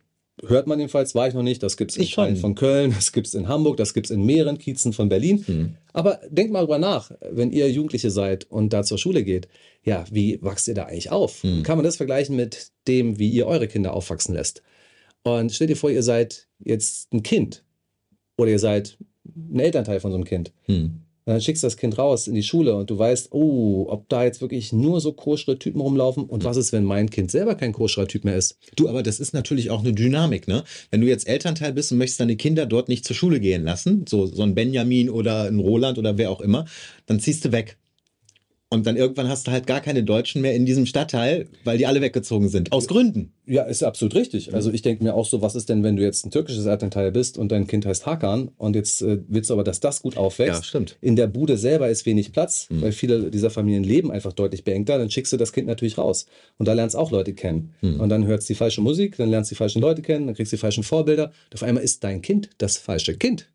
hört man jedenfalls, war ich noch nicht. Das gibt es in Teilen von Köln, das gibt es in Hamburg, das gibt es in mehreren Kiezen von Berlin. Aber denkt mal drüber nach, wenn ihr Jugendliche seid und da zur Schule geht, ja, wie wachst ihr da eigentlich auf? Kann man das vergleichen mit dem, wie ihr eure Kinder aufwachsen lässt? Und stellt ihr vor, ihr seid jetzt ein Kind oder ihr seid ein Elternteil von so einem Kind. Und dann schickst du das Kind raus in die Schule und du weißt, oh, ob da jetzt wirklich nur so koschere Typen rumlaufen und was ist, wenn mein Kind selber kein koscherer Typ mehr ist? Du, aber das ist natürlich auch eine Dynamik, ne? Wenn du jetzt Elternteil bist und möchtest deine Kinder dort nicht zur Schule gehen lassen, so, so ein Benjamin oder ein Roland oder wer auch immer, dann ziehst du weg. Und dann irgendwann hast du halt gar keine Deutschen mehr in diesem Stadtteil, weil die alle weggezogen sind. Aus Gründen. Ja, ist absolut richtig. Also ich denke mir auch so, was ist denn, wenn du jetzt ein türkisches Elternteil bist und dein Kind heißt Hakan und jetzt äh, willst du aber, dass das gut aufwächst. Ja, stimmt. In der Bude selber ist wenig Platz, weil viele dieser Familien leben einfach deutlich beengter. Dann schickst du das Kind natürlich raus. Und da lernst auch Leute kennen. Und dann hörst du die falsche Musik, dann lernst du die falschen Leute kennen, dann kriegst du die falschen Vorbilder. Und auf einmal ist dein Kind das falsche Kind.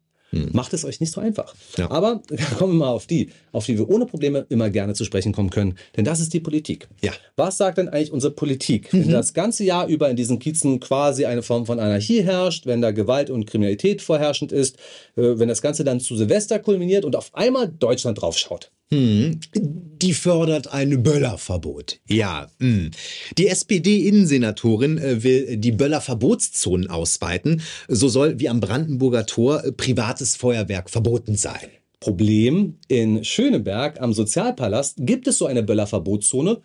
Macht es euch nicht so einfach. Aber kommen wir mal auf die, auf die wir ohne Probleme immer gerne zu sprechen kommen können. Denn das ist die Politik. Ja. Was sagt denn eigentlich unsere Politik? Wenn das ganze Jahr über in diesen Kiezen quasi eine Form von Anarchie herrscht, wenn da Gewalt und Kriminalität vorherrschend ist, äh, wenn das Ganze dann zu Silvester kulminiert und auf einmal Deutschland draufschaut. Hm. Die fördert ein Böllerverbot. Ja. Hm. Die SPD-Innensenatorin äh, will die Böllerverbotszonen ausweiten. So soll wie am Brandenburger Tor äh, privates Feuerwerk verboten sein. Problem, in Schöneberg am Sozialpalast gibt es so eine Böllerverbotszone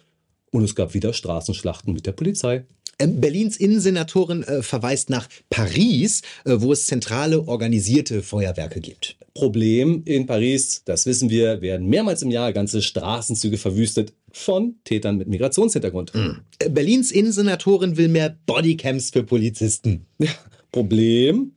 und es gab wieder Straßenschlachten mit der Polizei. Ähm, Berlins Innensenatorin äh, verweist nach Paris, äh, wo es zentrale organisierte Feuerwerke gibt. Problem in Paris, das wissen wir, werden mehrmals im Jahr ganze Straßenzüge verwüstet von Tätern mit Migrationshintergrund. Äh, Berlins Innensenatorin will mehr Bodycams für Polizisten. Ja, Problem,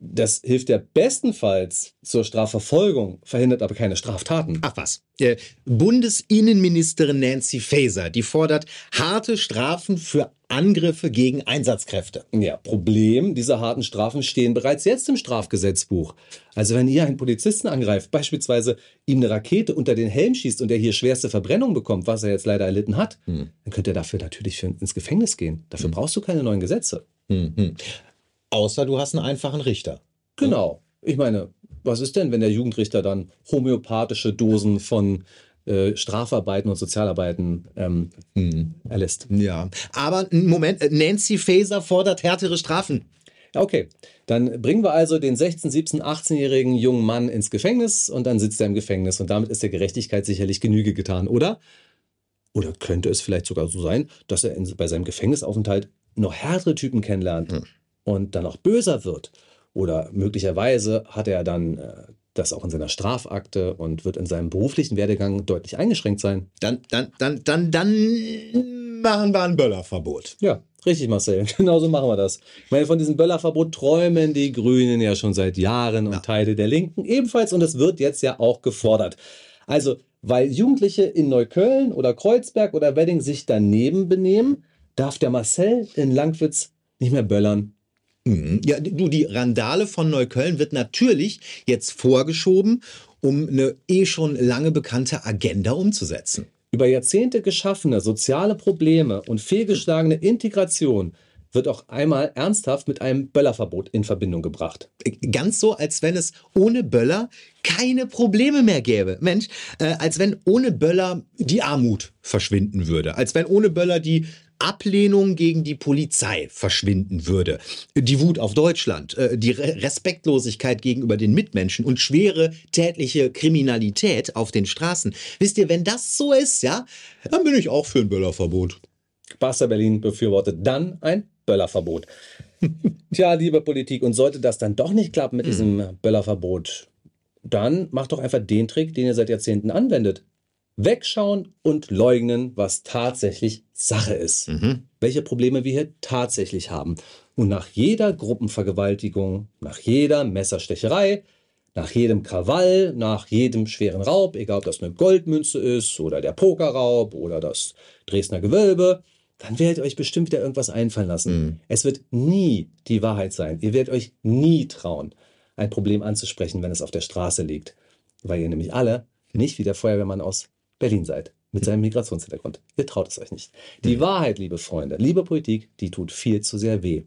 das hilft ja bestenfalls zur Strafverfolgung, verhindert aber keine Straftaten. Ach was. Äh, Bundesinnenministerin Nancy Faeser, die fordert harte Strafen für Angriffe gegen Einsatzkräfte. Ja, Problem, diese harten Strafen stehen bereits jetzt im Strafgesetzbuch. Also wenn ihr einen Polizisten angreift, beispielsweise ihm eine Rakete unter den Helm schießt und er hier schwerste Verbrennung bekommt, was er jetzt leider erlitten hat, dann könnt ihr dafür natürlich ins Gefängnis gehen. Dafür brauchst du keine neuen Gesetze. Mhm. Außer du hast einen einfachen Richter. Genau. Ich meine, was ist denn, wenn der Jugendrichter dann homöopathische Dosen von äh, Strafarbeiten und Sozialarbeiten ähm, erlässt? Ja. Aber Moment, äh, Nancy Faeser fordert härtere Strafen. Ja, okay. Dann bringen wir also den 16-, 17-, 18-jährigen jungen Mann ins Gefängnis und dann sitzt er im Gefängnis und damit ist der Gerechtigkeit sicherlich Genüge getan, oder? Oder könnte es vielleicht sogar so sein, dass er in, bei seinem Gefängnisaufenthalt noch härtere Typen kennenlernt und dann auch böser wird? Oder möglicherweise hat er dann äh, das auch in seiner Strafakte und wird in seinem beruflichen Werdegang deutlich eingeschränkt sein. Dann, dann, dann, dann, dann machen wir ein Böllerverbot. Ja, richtig, Marcel. Genauso machen wir das. Ich meine, von diesem Böllerverbot träumen die Grünen ja schon seit Jahren und Teile der Linken ebenfalls und es wird jetzt ja auch gefordert. Also, weil Jugendliche in Neukölln oder Kreuzberg oder Wedding sich daneben benehmen, darf der Marcel in Langwitz nicht mehr böllern. Mhm. Ja, du, die Randale von Neukölln wird natürlich jetzt vorgeschoben, um eine eh schon lange bekannte Agenda umzusetzen. Über Jahrzehnte geschaffene soziale Probleme und fehlgeschlagene Integration wird auch einmal ernsthaft mit einem Böllerverbot in Verbindung gebracht. Ganz so, als wenn es ohne Böller keine Probleme mehr gäbe. Mensch, äh, als wenn ohne Böller die Armut verschwinden würde. Als wenn ohne Böller die Ablehnung gegen die Polizei verschwinden würde. Die Wut auf Deutschland, äh, die Re Respektlosigkeit gegenüber den Mitmenschen und schwere tätliche Kriminalität auf den Straßen. Wisst ihr, wenn das so ist, ja, dann bin ich auch für ein Böllerverbot. Barca Berlin befürwortet dann ein Böllerverbot. Tja, liebe Politik, und sollte das dann doch nicht klappen mit diesem Böllerverbot, dann macht doch einfach den Trick, den ihr seit Jahrzehnten anwendet. Wegschauen und leugnen, was tatsächlich Sache ist. Welche Probleme wir hier tatsächlich haben. Und nach jeder Gruppenvergewaltigung, nach jeder Messerstecherei, nach jedem Krawall, nach jedem schweren Raub, egal ob das eine Goldmünze ist oder der Pokerraub oder das Dresdner Gewölbe, dann werdet ihr euch bestimmt wieder irgendwas einfallen lassen. Es wird nie die Wahrheit sein. Ihr werdet euch nie trauen, ein Problem anzusprechen, wenn es auf der Straße liegt. Weil ihr nämlich alle nicht wie der Feuerwehrmann aus Berlin seid. mit seinem Migrationshintergrund. Ihr traut es euch nicht. Die Wahrheit, liebe Freunde, liebe Politik, die tut viel zu sehr weh.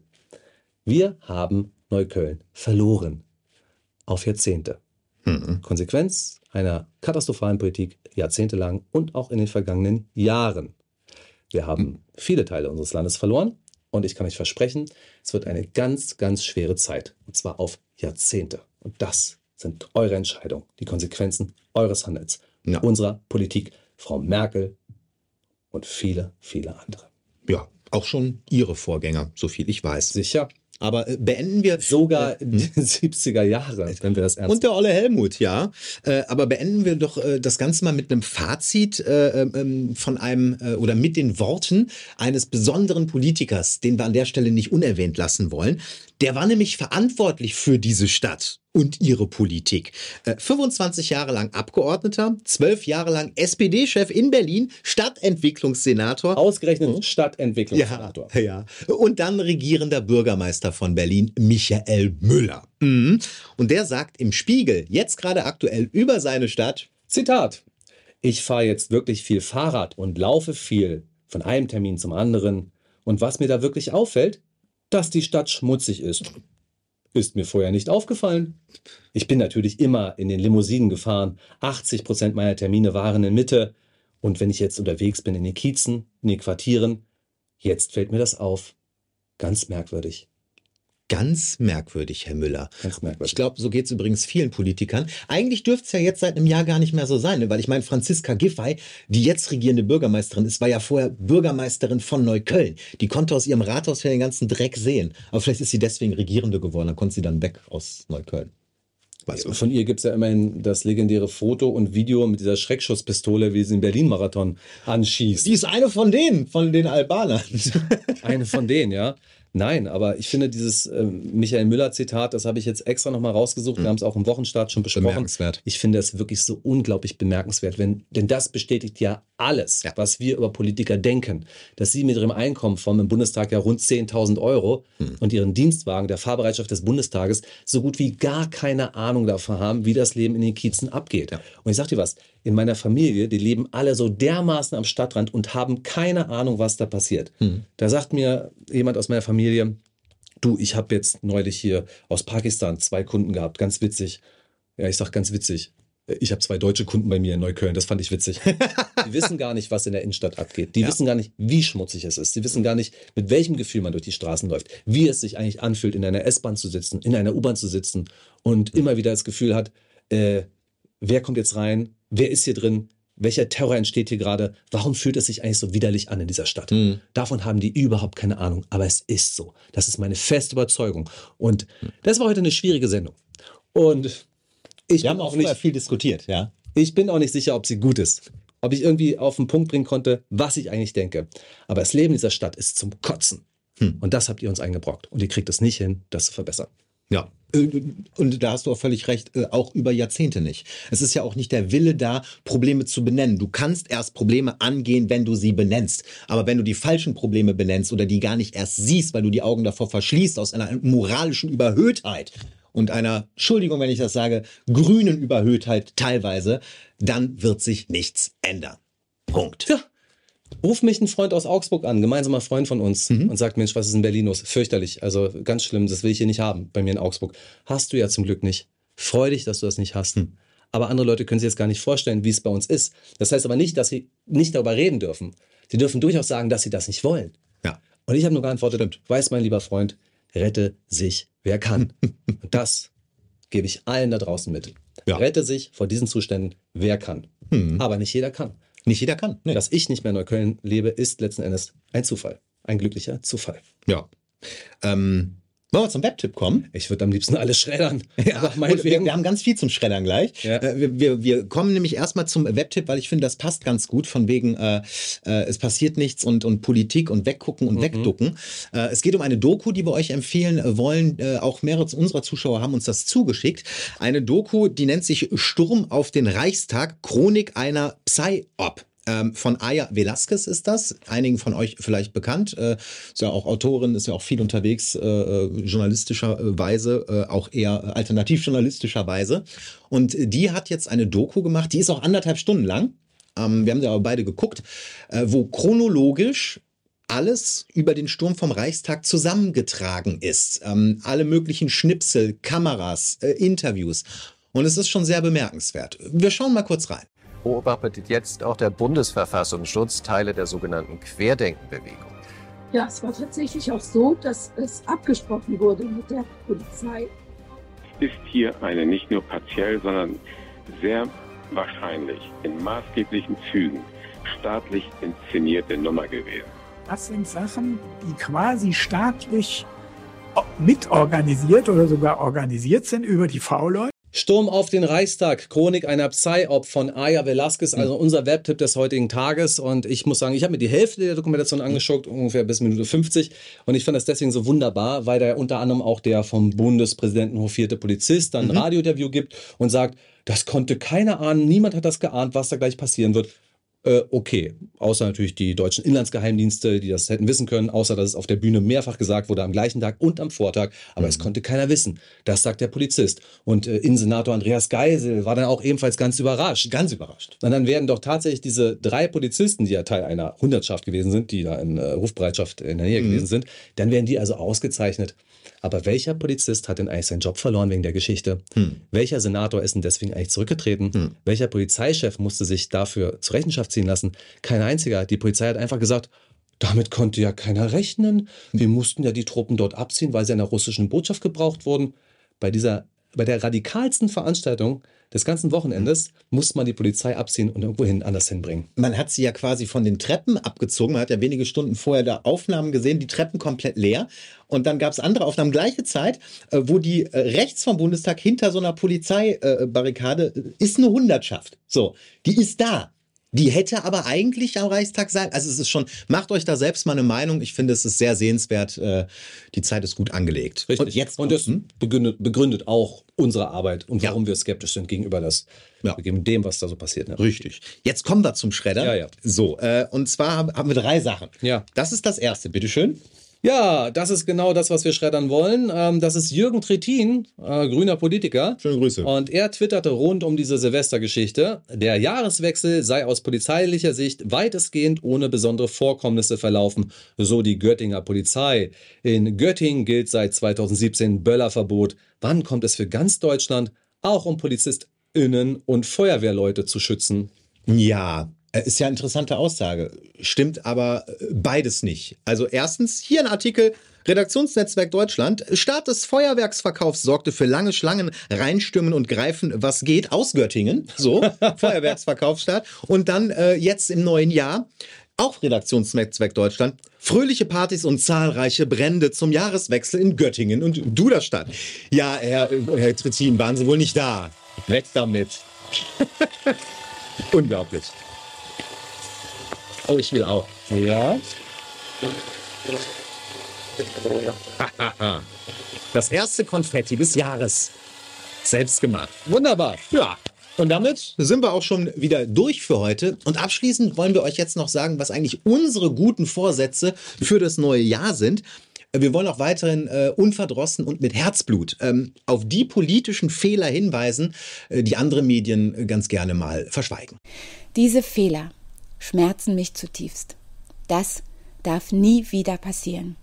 Wir haben Neukölln verloren. Auf Jahrzehnte. Konsequenz einer katastrophalen Politik jahrzehntelang und auch in den vergangenen Jahren. Wir haben viele Teile unseres Landes verloren und ich kann euch versprechen, es wird eine ganz, ganz schwere Zeit. Und zwar auf Jahrzehnte. Und das sind eure Entscheidungen, die Konsequenzen eures Handels, unserer Politik, Frau Merkel und viele, viele andere. Ja, auch schon Ihre Vorgänger, so viel ich weiß. Sicher. Aber äh, beenden wir sogar den 70er Jahre, wenn wir das ernst Und der Olle Helmut, ja. Äh, aber beenden wir doch äh, das Ganze mal mit einem Fazit äh, ähm, von einem äh, oder mit den Worten eines besonderen Politikers, den wir an der Stelle nicht unerwähnt lassen wollen. Der war nämlich verantwortlich für diese Stadt und ihre Politik. Äh, 25 Jahre lang Abgeordneter, 12 Jahre lang SPD-Chef in Berlin, Stadtentwicklungssenator. Ausgerechnet Stadtentwicklungssenator. Ja, ja. Und dann regierender Bürgermeister von Berlin, Michael Müller. Mhm. Und der sagt im Spiegel, jetzt gerade aktuell über seine Stadt, Zitat. Ich fahre jetzt wirklich viel Fahrrad und laufe viel von einem Termin zum anderen. Und was mir da wirklich auffällt, dass die Stadt schmutzig ist. Ist mir vorher nicht aufgefallen. Ich bin natürlich immer in den Limousinen gefahren. 80 Prozent meiner Termine waren in Mitte. Und wenn ich jetzt unterwegs bin in den Kiezen, in den Quartieren, jetzt fällt mir das auf. Ganz merkwürdig. Ganz merkwürdig, Herr Müller. Ganz merkwürdig. Ich glaube, so geht es übrigens vielen Politikern. Eigentlich dürfte es ja jetzt seit einem Jahr gar nicht mehr so sein, ne? weil ich meine, Franziska Giffey, die jetzt regierende Bürgermeisterin ist, war ja vorher Bürgermeisterin von Neukölln. Die konnte aus ihrem Rathaus ja den ganzen Dreck sehen. Aber vielleicht ist sie deswegen Regierende geworden, dann konnte sie dann weg aus Neukölln. Weiß. Von ihr gibt es ja immerhin das legendäre Foto und Video mit dieser Schreckschusspistole, wie sie den Berlin-Marathon anschießt. Die ist eine von denen, von den Albanern. eine von denen, ja. Nein, aber ich finde dieses ähm, Michael Müller-Zitat, das habe ich jetzt extra nochmal rausgesucht. Wir haben es auch im Wochenstart schon besprochen. Bemerkenswert. Ich finde es wirklich so unglaublich bemerkenswert, wenn, denn das bestätigt ja alles, was wir über Politiker denken. Dass sie mit ihrem Einkommen von im Bundestag ja rund 10.000 Euro und ihren Dienstwagen, der Fahrbereitschaft des Bundestages, so gut wie gar keine Ahnung davon haben, wie das Leben in den Kiezen abgeht. Und ich sag dir was, in meiner Familie, die leben alle so dermaßen am Stadtrand und haben keine Ahnung, was da passiert. Da sagt mir jemand aus meiner Familie, du, ich habe jetzt neulich hier aus Pakistan zwei Kunden gehabt, ganz witzig. Ja, ich sag ganz witzig. Ich habe zwei deutsche Kunden bei mir in Neukölln, das fand ich witzig. Die wissen gar nicht, was in der Innenstadt abgeht. Die Ja. wissen gar nicht, wie schmutzig es ist. Die wissen gar nicht, mit welchem Gefühl man durch die Straßen läuft. Wie es sich eigentlich anfühlt, in einer S-Bahn zu sitzen, in einer U-Bahn zu sitzen und immer wieder das Gefühl hat, äh, wer kommt jetzt rein? Wer ist hier drin? Welcher Terror entsteht hier gerade? Warum fühlt es sich eigentlich so widerlich an in dieser Stadt? Davon haben die überhaupt keine Ahnung, aber es ist so. Das ist meine feste Überzeugung. Und das war heute eine schwierige Sendung. Und ich Wir haben auch vorher viel diskutiert, ja. Ich bin auch nicht sicher, ob sie gut ist. Ob ich irgendwie auf den Punkt bringen konnte, was ich eigentlich denke. Aber das Leben dieser Stadt ist zum Kotzen. Und das habt ihr uns eingebrockt. Und ihr kriegt es nicht hin, das zu verbessern. Ja. Äh, Und da hast du auch völlig recht, äh, auch über Jahrzehnte nicht. Es ist ja auch nicht der Wille da, Probleme zu benennen. Du kannst erst Probleme angehen, wenn du sie benennst. Aber wenn du die falschen Probleme benennst oder die gar nicht erst siehst, weil du die Augen davor verschließt aus einer moralischen Überhöhtheit und einer, Entschuldigung, wenn ich das sage, grünen Überhöhtheit teilweise, dann wird sich nichts ändern. Punkt. Ja. Ruf mich ein Freund aus Augsburg an, gemeinsamer Freund von uns, Mhm. und sagt, Mensch, was ist in Berlin los? Fürchterlich, also ganz schlimm, das will ich hier nicht haben, bei mir in Augsburg. Hast du ja zum Glück nicht. Freu dich, dass du das nicht hast. Hm. Aber andere Leute können sich jetzt gar nicht vorstellen, wie es bei uns ist. Das heißt aber nicht, dass sie nicht darüber reden dürfen. Sie dürfen durchaus sagen, dass sie das nicht wollen. Ja. Und ich habe nur geantwortet, weiß mein lieber Freund, rette sich, wer kann. Und das gebe ich allen da draußen mit. Rette sich vor diesen Zuständen, wer kann. Aber nicht jeder kann. Nicht jeder kann. Dass ich nicht mehr in Neukölln lebe, ist letzten Endes ein Zufall. Ein glücklicher Zufall. Ja. Ähm, wollen wir zum Webtipp kommen? Ich würde am liebsten alles schreddern. Ja, wir, wir haben ganz viel zum Schreddern gleich. Äh, wir, wir, wir kommen nämlich erstmal zum Webtipp, weil ich finde, das passt ganz gut, von wegen äh, äh, es passiert nichts und, und Politik und weggucken und wegducken. Äh, es geht um eine Doku, die wir euch empfehlen äh, wollen. Äh, auch mehrere unserer Zuschauer haben uns das zugeschickt. Eine Doku, die nennt sich Sturm auf den Reichstag, Chronik einer Psy-Op. Ähm, von Aya Velasquez ist das, einigen von euch vielleicht bekannt. Äh, ist ja auch Autorin, ist ja auch viel unterwegs, äh, äh, journalistischerweise, äh, auch eher alternativjournalistischerweise. Und die hat jetzt eine Doku gemacht, die ist auch anderthalb Stunden lang. ähm, wir haben sie aber beide geguckt, äh, wo chronologisch alles über den Sturm vom Reichstag zusammengetragen ist. Ähm, alle möglichen Schnipsel, Kameras, äh, Interviews. Und es ist schon sehr bemerkenswert. Wir schauen mal kurz rein. Beobachtet jetzt auch der Bundesverfassungsschutz Teile der sogenannten Querdenkenbewegung. Ja, es war tatsächlich auch so, dass es abgesprochen wurde mit der Polizei. ist hier eine nicht nur partiell, sondern sehr wahrscheinlich in maßgeblichen Zügen staatlich inszenierte Nummer gewesen. Das sind Sachen, die quasi staatlich mitorganisiert oder sogar organisiert sind über die V-Leute. Sturm auf den Reichstag, Chronik einer Psy-Op von Aya Velasquez, also unser Webtipp des heutigen Tages. Und ich muss sagen, ich habe mir die Hälfte der Dokumentation angeschaut, ungefähr bis Minute 50. Und ich fand das deswegen so wunderbar, weil da unter anderem auch der vom Bundespräsidenten hofierte Polizist dann ein Mhm. Radiointerview gibt und sagt, das konnte keiner ahnen, niemand hat das geahnt, was da gleich passieren wird. Äh, okay, außer natürlich die deutschen Inlandsgeheimdienste, die das hätten wissen können, außer dass es auf der Bühne mehrfach gesagt wurde am gleichen Tag und am Vortag, aber es konnte keiner wissen. Das sagt der Polizist. Und äh, Innensenator Andreas Geisel war dann auch ebenfalls ganz überrascht. Ganz überrascht. Und dann werden doch tatsächlich diese drei Polizisten, die ja Teil einer Hundertschaft gewesen sind, die da in äh, Rufbereitschaft in der Nähe Mhm. gewesen sind, dann werden die also ausgezeichnet. Aber welcher Polizist hat denn eigentlich seinen Job verloren wegen der Geschichte? Hm. Welcher Senator ist denn deswegen eigentlich zurückgetreten? Welcher Polizeichef musste sich dafür zur Rechenschaft ziehen lassen? Kein einziger. Die Polizei hat einfach gesagt, damit konnte ja keiner rechnen. Wir mussten ja die Truppen dort abziehen, weil sie in der russischen Botschaft gebraucht wurden. Bei dieser, bei der radikalsten Veranstaltung des ganzen Wochenendes musste man die Polizei abziehen und irgendwo hin anders hinbringen. Man hat sie ja quasi von den Treppen abgezogen. Man hat ja wenige Stunden vorher da Aufnahmen gesehen, die Treppen komplett leer. Und dann gab es andere Aufnahmen gleiche Zeit, äh, wo die äh, rechts vom Bundestag hinter so einer Polizeibarrikade äh, ist eine Hundertschaft. So, die ist da. Die hätte aber eigentlich am Reichstag sein. Also es ist schon, macht euch da selbst mal eine Meinung. Ich finde, es ist sehr sehenswert. Äh, Die Zeit ist gut angelegt. Richtig. Und jetzt und das begründet, begründet auch unsere Arbeit und warum wir skeptisch sind gegenüber das, gegenüber dem, was da so passiert. Ne? Richtig. Jetzt kommen wir zum Schredder. Ja, ja. So, äh, und zwar haben, haben wir drei Sachen. Ja. Das ist das erste, bitteschön. Ja, das ist genau das, was wir schreddern wollen. Ähm, das ist Jürgen Trittin, äh, grüner Politiker. Schöne Grüße. Und er twitterte rund um diese Silvestergeschichte. Der Jahreswechsel sei aus polizeilicher Sicht weitestgehend ohne besondere Vorkommnisse verlaufen, so die Göttinger Polizei. In Göttingen gilt seit 2017 Böllerverbot. Wann kommt es für ganz Deutschland, auch um PolizistInnen und Feuerwehrleute zu schützen? Ja, ist ja eine interessante Aussage. Stimmt aber äh, beides nicht. Also erstens, hier ein Artikel, Redaktionsnetzwerk Deutschland. Start des Feuerwerksverkaufs sorgte für lange Schlangen, reinstürmen und greifen, was geht, aus Göttingen. So, Feuerwerksverkaufsstart. Und dann äh, jetzt im neuen Jahr. Auch Redaktionsnetzwerk Deutschland. Fröhliche Partys und zahlreiche Brände zum Jahreswechsel in Göttingen und Duderstadt. Ja, Herr, Herr Trittin, waren Sie wohl nicht da? Weg damit. Unglaublich. Oh, ich will auch. Ja. Das erste Konfetti des Jahres. Selbst gemacht. Wunderbar. Ja. Und damit sind wir auch schon wieder durch für heute. Und abschließend wollen wir euch jetzt noch sagen, was eigentlich unsere guten Vorsätze für das neue Jahr sind. Wir wollen auch weiterhin äh, unverdrossen und mit Herzblut ähm, auf die politischen Fehler hinweisen, äh, die andere Medien äh, ganz gerne mal verschweigen. Diese Fehler schmerzen mich zutiefst. Das darf nie wieder passieren.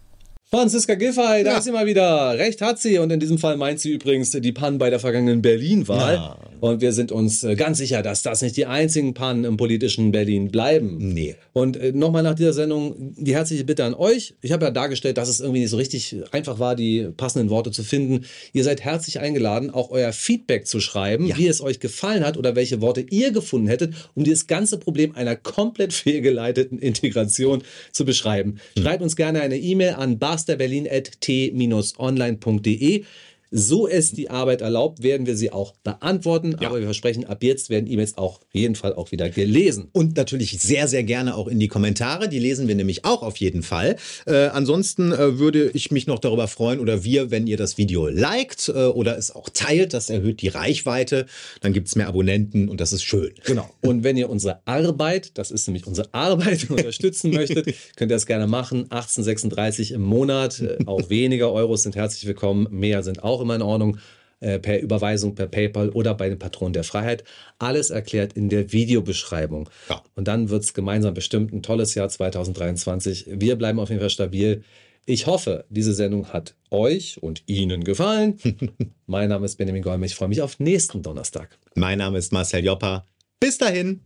Franziska Giffey, da Ja. ist sie mal wieder. Recht hat sie. Und in diesem Fall meint sie übrigens die Pannen bei der vergangenen Berlin-Wahl. Ja. Und wir sind uns äh, ganz sicher, dass das nicht die einzigen Pannen im politischen Berlin bleiben. Nee. Und äh, nochmal nach dieser Sendung die herzliche Bitte an euch. Ich habe ja dargestellt, dass es irgendwie nicht so richtig einfach war, die passenden Worte zu finden. Ihr seid herzlich eingeladen, auch euer Feedback zu schreiben, wie es euch gefallen hat oder welche Worte ihr gefunden hättet, um dieses ganze Problem einer komplett fehlgeleiteten Integration zu beschreiben. Schreibt uns gerne eine E-Mail an barsterberlin.t-online.de. So es die Arbeit erlaubt, werden wir sie auch beantworten. Aber wir versprechen, ab jetzt werden E-Mails auch auf jeden Fall auch wieder gelesen. Und natürlich sehr, sehr gerne auch in die Kommentare. Die lesen wir nämlich auch auf jeden Fall. Äh, ansonsten äh, würde ich mich noch darüber freuen oder wir, wenn ihr das Video liked äh, oder es auch teilt. Das erhöht die Reichweite. Dann gibt es mehr Abonnenten und das ist schön. Genau. Und wenn ihr unsere Arbeit, das ist nämlich unsere Arbeit, unterstützen möchtet, könnt ihr das gerne machen. 1836 im Monat, äh, auch weniger Euros sind herzlich willkommen, mehr sind auch immer in Ordnung. äh, per Überweisung, per PayPal oder bei den Patronen der Freiheit. Alles erklärt in der Videobeschreibung. Ja. Und dann wird es gemeinsam bestimmt ein tolles Jahr 2023. Wir bleiben auf jeden Fall stabil. Ich hoffe, diese Sendung hat euch und Ihnen gefallen. mein Name ist Benjamin Golme. Ich freue mich auf nächsten Donnerstag. Mein Name ist Marcel Joppa. Bis dahin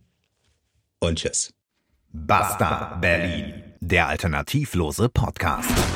und tschüss. Basta Berlin, der alternativlose Podcast.